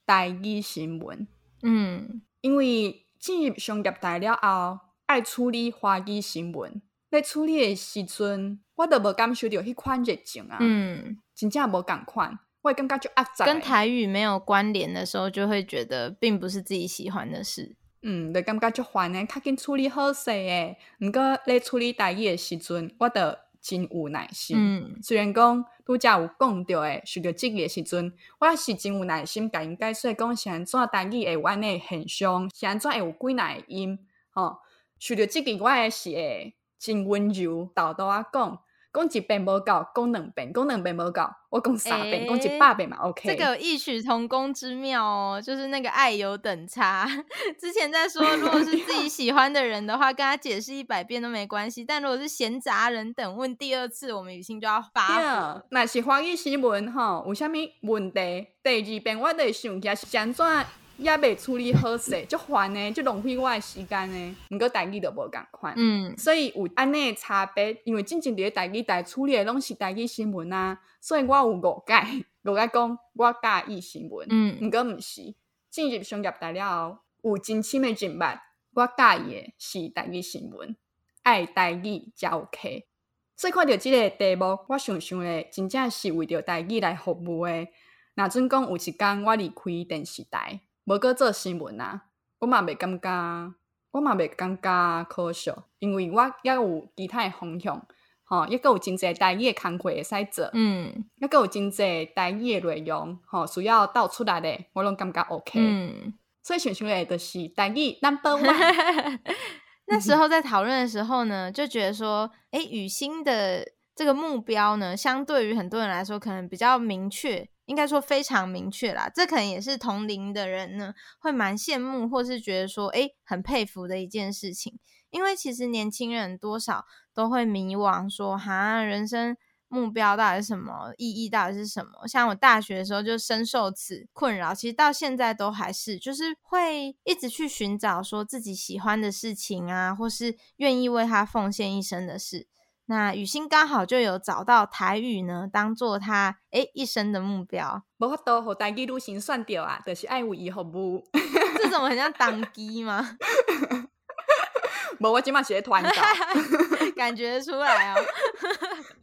台语新闻。嗯，因为进入商业台了后。爱处理华语新闻，在处理的时阵，我都无感受到迄款热情啊。嗯，真正无共款，我会感觉就压榨。跟台语没有关联的时候，就会觉得并不是自己喜欢的事。嗯，就感觉就烦诶，较紧处理好势诶。毋过咧处理台语的时阵，我都真有耐心。嗯，虽然讲拄则有讲到诶，受到质疑的时阵，我也是真有耐心，甲因解释讲是安怎台语会有安尼现象，是安怎会有几若个音，吼。受到这个，我也是会真温柔，豆豆啊讲，讲一遍无够，讲两遍，讲两遍无够，我讲三遍，讲、欸、一百遍嘛，OK。这个有异曲同工之妙哦，就是那个爱有等差。之前在说，如果是自己喜欢的人的话，跟他解释一百遍都没关系，但如果是闲杂人等问第二次，我们雨欣就要发。那是华语新闻吼，有啥物问题？第二遍我得想起来是安怎。也未处理好势，就烦呢，就浪费我的时间呢。毋过代志都无共款，嗯，所以有安尼的差别。因为真正伫咧代志台处理的拢是代志新闻啊，所以我有误解，误解讲我介意新闻，嗯，毋过毋是进入商业台了后，有真深的认捌，我介意的是代志新闻，爱台语才 OK。所以看到即个题目，我想想咧，真正是为着代志来服务的。若准讲有一天我离开电视台。无搁做新闻啊，我嘛袂感觉，我嘛袂感觉可惜，因为我抑有其他诶方向，吼，抑搁有真侪台语诶工课会使做，嗯，抑搁有真侪台语诶内容，吼，需要倒出来诶，我拢感觉 OK，嗯，所以想想诶，就是台语 number one。那时候在讨论的时候呢，就觉得说，诶、欸，雨欣的这个目标呢，相对于很多人来说，可能比较明确。应该说非常明确啦，这可能也是同龄的人呢会蛮羡慕，或是觉得说，诶，很佩服的一件事情。因为其实年轻人多少都会迷惘，说，哈，人生目标到底是什么？意义到底是什么？像我大学的时候就深受此困扰，其实到现在都还是，就是会一直去寻找说自己喜欢的事情啊，或是愿意为他奉献一生的事。那雨欣刚好就有找到台语呢，当做他诶一生的目标。无法度，互台语女神选掉啊，就是爱为伊服务。这种很像当机吗？无，我今麦是咧团长，感觉出来哦。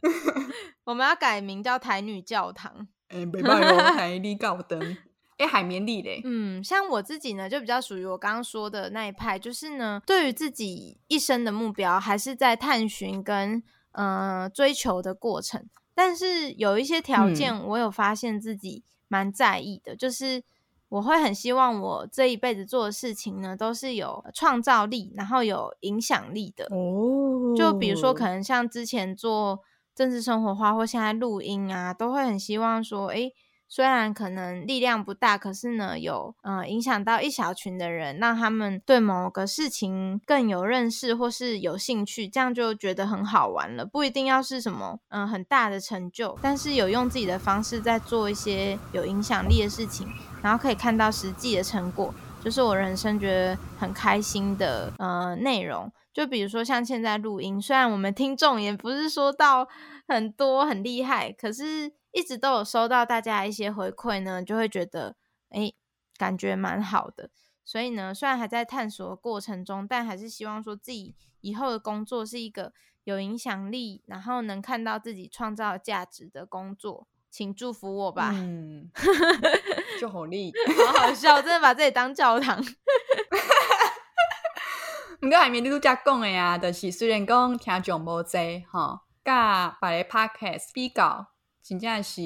我们要改名叫台女教堂。诶、欸，袂歹哦，台女教堂。海绵力嘞。嗯，像我自己呢，就比较属于我刚刚说的那一派，就是呢，对于自己一生的目标，还是在探寻跟呃追求的过程。但是有一些条件，我有发现自己蛮在意的，嗯、就是。我会很希望我这一辈子做的事情呢，都是有创造力，然后有影响力的。哦，就比如说，可能像之前做政治生活化，或现在录音啊，都会很希望说，诶。虽然可能力量不大，可是呢，有呃影响到一小群的人，让他们对某个事情更有认识或是有兴趣，这样就觉得很好玩了。不一定要是什么嗯、很大的成就，但是有用自己的方式在做一些有影响力的事情，然后可以看到实际的成果，就是我人生觉得很开心的呃内容。就比如说像现在录音，虽然我们听众也不是说到很多很厉害，可是。一直都有收到大家一些回馈呢，就会觉得诶，感觉蛮好的。所以呢，虽然还在探索的过程中，但还是希望说自己以后的工作是一个有影响力，然后能看到自己创造价值的工作。请祝福我吧。嗯，就好利，好好笑，真的把自己当教堂。不过还没录加讲的呀，就是虽然讲听众无济哈，甲别个 podcast 比较。真正是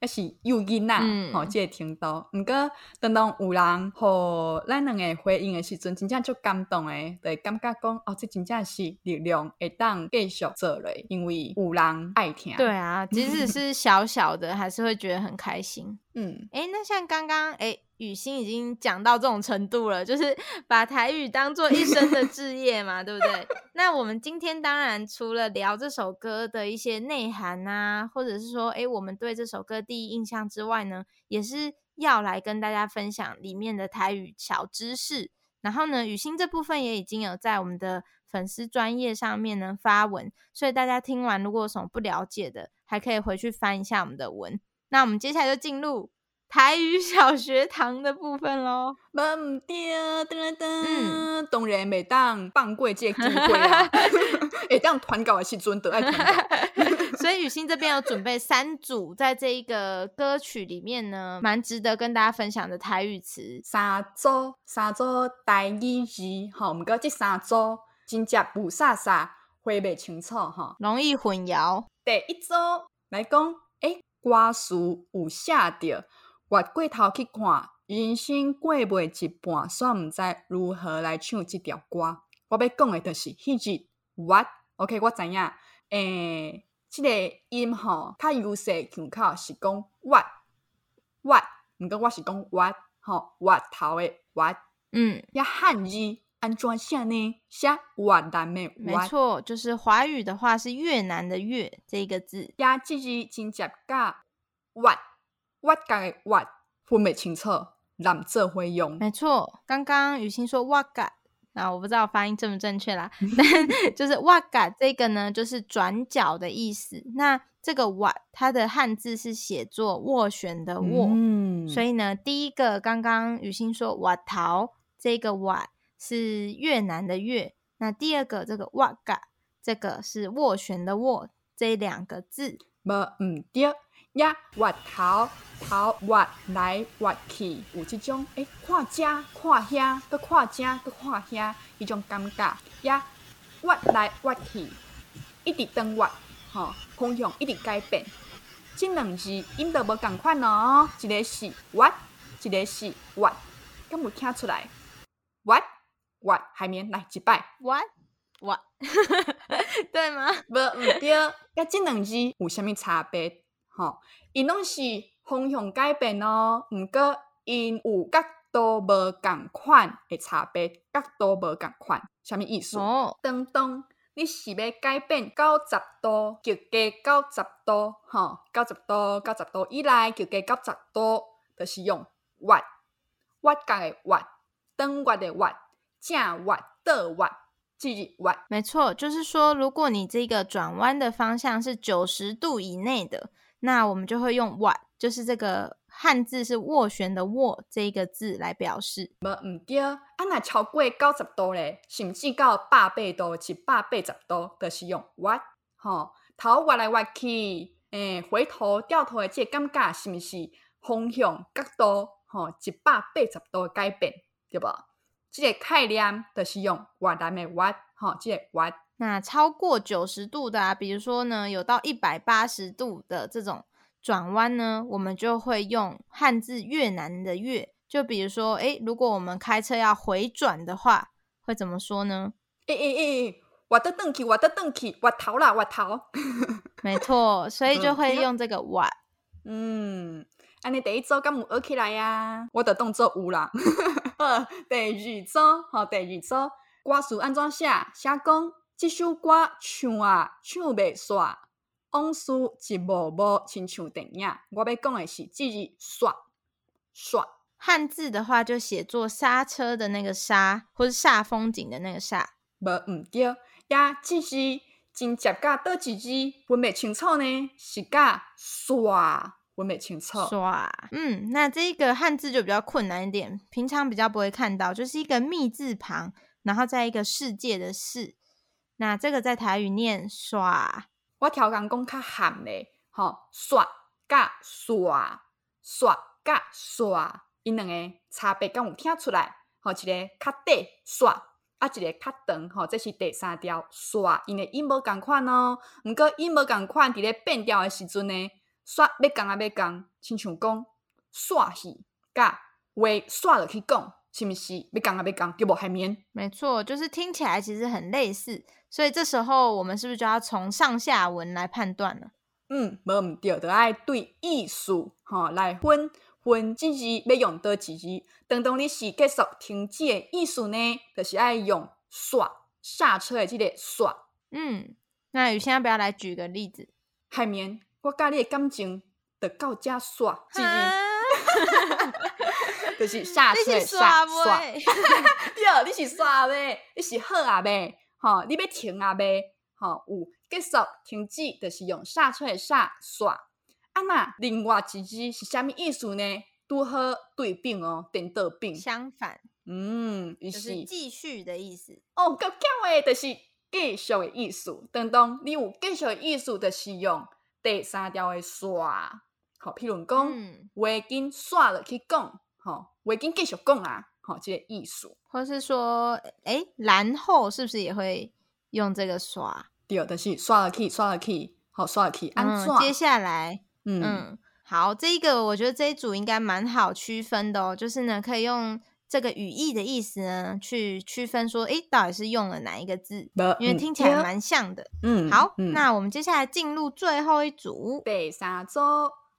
还是有囡仔，吼、嗯，这个听到。毋过，当当有人互咱两个回应的时阵，真正足感动诶，对，感觉讲哦，这真正是力量，会当继续做落，因为有人爱听。对啊，即使是小小的，还是会觉得很开心。嗯，诶、欸，那像刚刚诶。欸雨欣已经讲到这种程度了，就是 把台语当做一生的 志业嘛，对不对？那我们今天当然除了聊这首歌的一些内涵啊，或者是说，诶，我们对这首歌第一印象之外呢，也是要来跟大家分享里面的台语小知识。然后呢，雨欣这部分也已经有在我们的粉丝专业上面呢发文，所以大家听完如果有什么不了解的，还可以回去翻一下我们的文。那我们接下来就进入。台语小学堂的部分喽，唔对，噔噔，当然每当放过这个机会啊！会当团购的时阵都爱团购。所以雨欣这边有准备三组，在这一个歌曲里面呢，蛮值得跟大家分享的台语词。三组，三组台语字，吼，毋过这三组真正雾煞煞，会袂清楚，吼，容易混淆。第一组来讲，诶、欸，歌词有写着。我过头去看，人生过未一半，煞毋知如何来唱这条歌。我要讲的就是迄句 What，OK，、我知影。诶、欸，这个音吼，较优势腔口是讲 What，What，毋过我是讲 What，吼，What 头的 What，嗯，要汉字安怎写呢？写越南的 What，没错，就是华语的话是越南的越这个字。呀，这字真接甲 What。我甲的我分不清楚，难做会用。没错，刚刚雨欣说我甲，那我不知道发音正不正确啦。但 就是我甲这个呢，就是转角的意思。那这个瓦它的汉字是写作斡旋的斡，嗯、所以呢，第一个刚刚雨欣说我头这个瓦是越南的越，那第二个这个我甲这个是斡旋的斡，这两个字无毋对。呀，挖头头挖来挖去，有这种诶，看遮看遐，搁看遮搁看遐，迄种感觉。呀，挖来挖去，一直转挖，吼，方向一直改变。即两字音都无共款哦，一个是挖，一个是挖，敢有听出来？挖挖，海绵来一摆，挖挖，对吗？无毋对，甲即两字有啥物差别？吼，因拢是方向改变哦，毋过因有角度无共款诶差别，角度无共款，啥物意思？哦，当当你是要改变九十度，就加九十度，吼，九十度，九十度以内就加九十度，就是用弯，弯角的弯，等弯的弯，正弯倒弯，弯。没错，就是说，如果你这个转弯的方向是九十度以内的。那我们就会用 “what”，就是这个汉字是斡旋的“斡”这一个字来表示。无毋对，啊那超过九十度咧，甚至到百度、一百八十度，就是用 “what”。吼，头挖来挖去，诶、欸，回头掉头的这个感觉是毋是方向角度？吼一百八十度的改变，对不？这个概念就是用越南的越，吼，这个越。那超过九十度的啊，比如说呢，有到一百八十度的这种转弯呢，我们就会用汉字越南的越。就比如说，哎，如果我们开车要回转的话，会怎么说呢？诶诶诶，我的登起，我的登起，我逃啦，我逃。没错，所以就会用这个我。嗯，安尼第一周敢有学起来呀？我的动作有啦。第二周，好，第二周，歌词安怎写？写讲这首歌唱啊唱袂煞，往事一幕幕，亲像电影。我要讲的是即字煞煞。汉字的话，就写作刹车的那个刹，或是煞风景的那个煞。无毋对，呀，即字真接甲倒一字，分袂清楚呢，是甲煞，分袂清楚。煞，嗯，那这个汉字就比较困难一点，平常比较不会看到，就是一个密字旁，然后再一个世界的世。那这个在台语念煞，我调工讲较含嘞，吼，煞甲煞，煞甲煞。因两个差别敢有听出来？吼，一个较短煞，啊，一个较长，吼，这是第三条煞，因为音无共款哦。毋过音无共款，伫咧变调的时阵呢，煞要共啊要共，亲像讲煞戏，甲话煞落去讲，是不是要讲啊要共，就无海绵。没错，就是听起来其实很类似，所以这时候我们是不是就要从上下文来判断了？嗯，无毋对，就爱对意思吼来分。分几字要用多几字，等同你是结束停止的意思呢，就是爱用煞刹车的这个煞。嗯，那雨欣要不要来举个例子？海绵，我甲你的感情就到这煞，几字？就是刹车的刹煞。对，你是煞呗，你是好啊呗，吼，你要停啊呗，吼，有结束停止，就是用刹车的刹煞。啊那另外一支是啥物意思呢？拄好对柄哦，颠倒病。相反，嗯，就是继续的意思。哦，够巧诶，就是继续的意思。当当你有继续的意思，就是用第三条的煞。好，譬如讲，话紧煞了去讲，好，话紧继续讲啊，好，这个艺术。或是说，诶，然后是不是也会用这个刷？对，就是刷了去，煞了去，好，刷了去。安怎？接下来。嗯，嗯，好，这一个我觉得这一组应该蛮好区分的哦，就是呢，可以用这个语义的意思呢去区分说，诶，到底是用了哪一个字？因为听起来蛮像的。嗯，好，嗯、那我们接下来进入最后一组，第三组，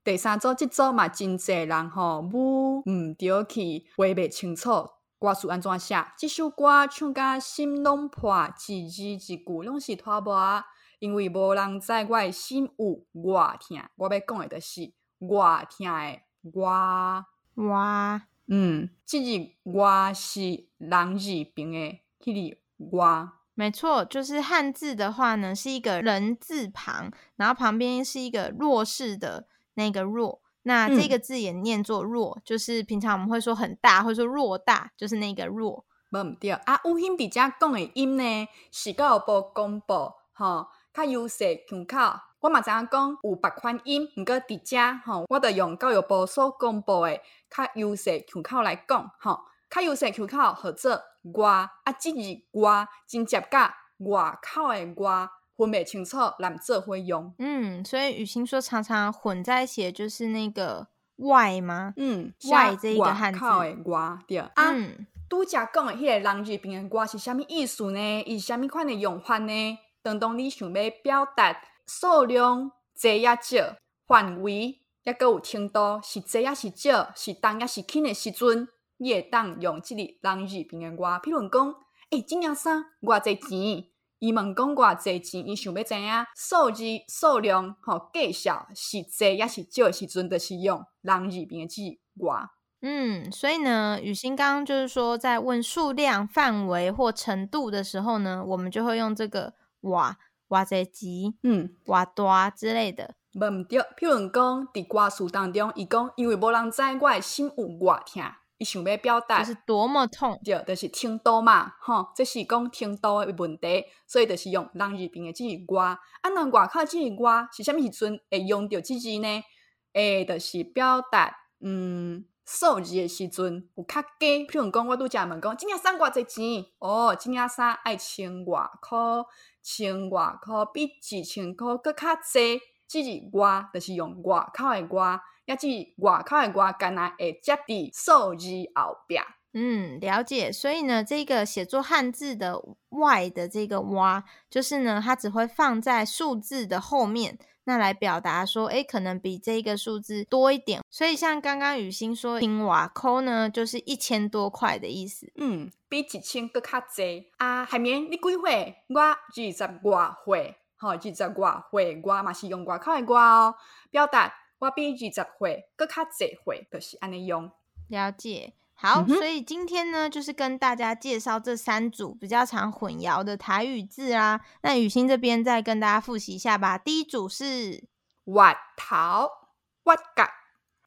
第三组这组嘛，真济人吼，母唔对去，话袂清楚，歌词安怎写？这首歌唱甲心拢破，一字一句拢是拖磨。因为无人知我的心有偌疼，我要讲的就是偌痛的我。我，嗯，这字我是人字边的迄个我。没错，就是汉字的话呢，是一个人字旁，然后旁边是一个弱势的那个弱。那这个字也念作弱，嗯、就是平常我们会说很大，或者说偌大，就是那个弱。无毋对啊，有兴比较讲的音呢，是教育部公布吼。较优势腔口，我嘛知影讲有别款音，毋过伫遮吼，我着用教育部所公布诶较优势腔口来讲吼，较优势腔口或者外啊，即字外真接甲外口诶外分袂清楚，难做会用。嗯，所以雨欣说常常混在一起，就是那个外吗？嗯，外这一个汉字。口诶外对啊。拄则讲诶迄个人字边诶外是啥物意思呢？伊是啥物款诶用法呢？当当你想要表达数量侪也少，范围抑阁有程度是侪也是少，是重也是轻诶时阵，你会当用即个人字边诶外。譬如讲，诶、欸，这件衫偌侪钱？伊问讲偌侪钱？伊想要知影数字数量吼，计数是侪抑是少诶时阵，就是用人字边诶字外。嗯，所以呢，雨欣刚刚就是说，在问数量、范围或程度的时候呢，我们就会用这个。哇哇这级，嗯，哇多之类的，无毋对。譬如讲，伫歌词当中，伊讲，因为无人知我的心有偌痛，伊想要表达就是多么痛，对，就是听多嘛，吼，这是讲听多的问题，所以就是用人字边的即个我。啊，那外口即个我是啥物时阵会用到这字呢？诶，就是表达，嗯，数字的时阵有较低，譬如讲我拄则问讲，这件衫偌济钱？哦，这件衫爱千外箍，千外箍比几千箍搁较济。即个外就是用外口的外，也即外口的外，干那会接伫数字后壁。嗯，了解。所以呢，这个写作汉字的“外”的这个“哇”，就是呢，它只会放在数字的后面。那来表达说，诶，可能比这个数字多一点，所以像刚刚雨欣说“千外箍”呢，就是一千多块的意思。嗯，比一千搁较济啊。海绵，你几岁？我二十外岁，吼，二十外岁，我嘛是用外口的外哦，表达我比二十岁阁较济岁，就是安尼用。了解。好，嗯、所以今天呢，就是跟大家介绍这三组比较常混淆的台语字啊。那雨欣这边再跟大家复习一下吧。第一组是“挖头”“挖角”，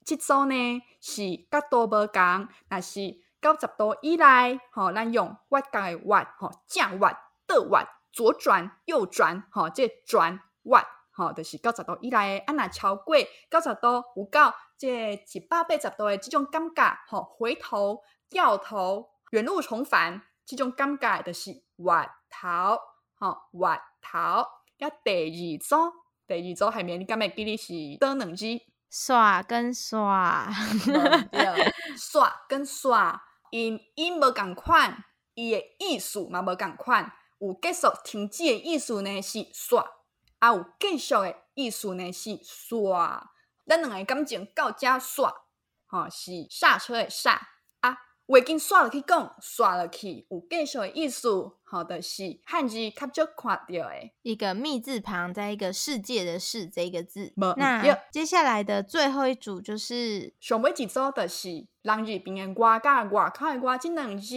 这组呢是角度无同，那是九十度以内，吼、哦，咱用“挖角”的“挖”，吼，正挖、倒挖、左转、右转，吼，这转挖，吼，就是九十度以内。啊，若超过九十度有够。这一百八十度诶，即种感觉，吼，回头、掉头、原路重返，即种感觉就是滑头，吼，滑头。要第二组，第二组下面你敢会记得是倒两支？刷跟刷，对，刷跟刷，因因无共款，伊诶意思嘛无共款。有结束停止诶意思呢是刷，啊有继续的意思呢是刷。咱两个感情到这煞，吼、哦、是刹车的刹啊，话经煞落去讲，煞落去有继续的意思，好、哦、的、就是汉字较少看到的一个密字旁，在一个世界的世这个字。没那有接下来的最后一组就是上尾一组，就是人字边的外加外口的外，这两字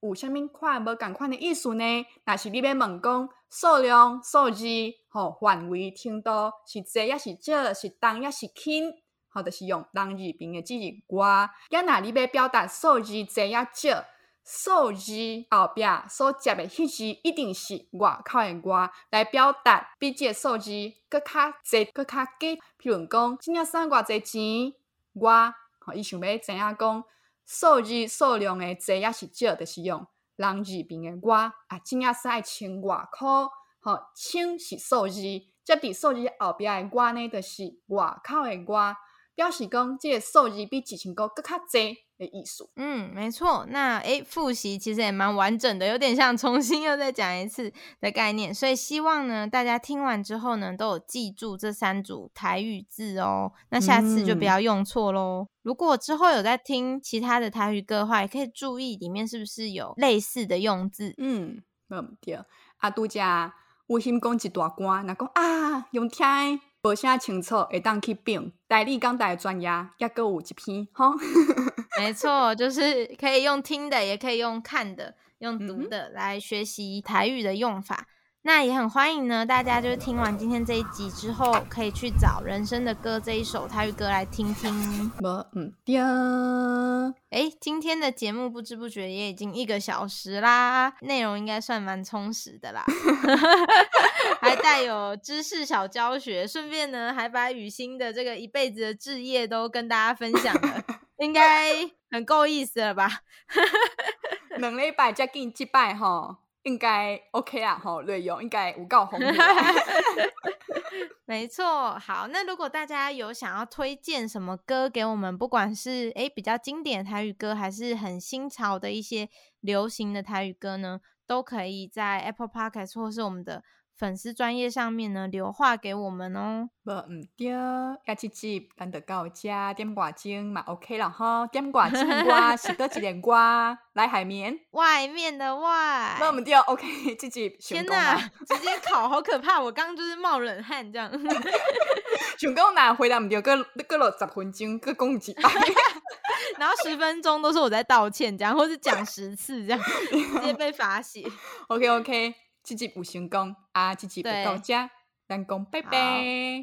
有啥物款无共款的意思呢？若是你要问讲数量数字。吼，范围程度是侪也是少，是重也是轻，或者是用人字边的字字外。要若你要表达数字侪也少，数字后壁所接的迄字一定是外口的外，来表达比这个数字阁较侪阁较低。譬如讲，这件衫偌侪钱？外，吼，伊想要知影讲数字数量的侪抑是少，就是用人字边的我。啊，这件衫千外箍。吼，千是数字，接伫数字后壁的我呢，就是外口的我，表示讲即个数字比一千个更较侪的艺术。嗯，没错。那诶，复习其实也蛮完整的，有点像重新又再讲一次的概念。所以希望呢，大家听完之后呢，都有记住这三组台语字哦。那下次就不要用错喽。嗯、如果之后有在听其他的台语歌的话，也可以注意里面是不是有类似的用字。嗯，没对。啊，杜家，我先讲一大段，若讲啊，用听无啥清楚，会当去拼。台语讲台专业，也搁有一篇，吼。没错，就是可以用听的，也可以用看的，用读的来学习台语的用法。那也很欢迎呢，大家就是听完今天这一集之后，可以去找《人生的歌》这一首泰语歌来听听。无毋对，哎，今天的节目不知不觉也已经一个小时啦，内容应该算蛮充实的啦，还带有知识小教学，顺便呢还把雨欣的这个一辈子的志业都跟大家分享了，应该很够意思了吧？两礼拜才给你击败吼。应该 OK 啊，吼，内容应该有够丰富。没错，好，那如果大家有想要推荐什么歌给我们，不管是诶比较经典的台语歌，还是很新潮的一些流行的台语歌呢，都可以在 Apple Podcast 或是我们的。粉丝专业上面呢，留话给我们哦。无毋对，下一集咱就到这点挂钟嘛，OK 了哈。点挂钟歌是多一点歌，来海绵，外面的外。无毋对，OK，这集天哪，直接考，好可怕！我刚刚就是冒冷汗这样。想讲哪回答毋对，搁搁落十分钟，搁讲几摆，然后十分钟都是我在道歉这样，或是讲十次这样，直接被罚写。OK OK。这集有成功啊！这集就到家，咱讲拜拜。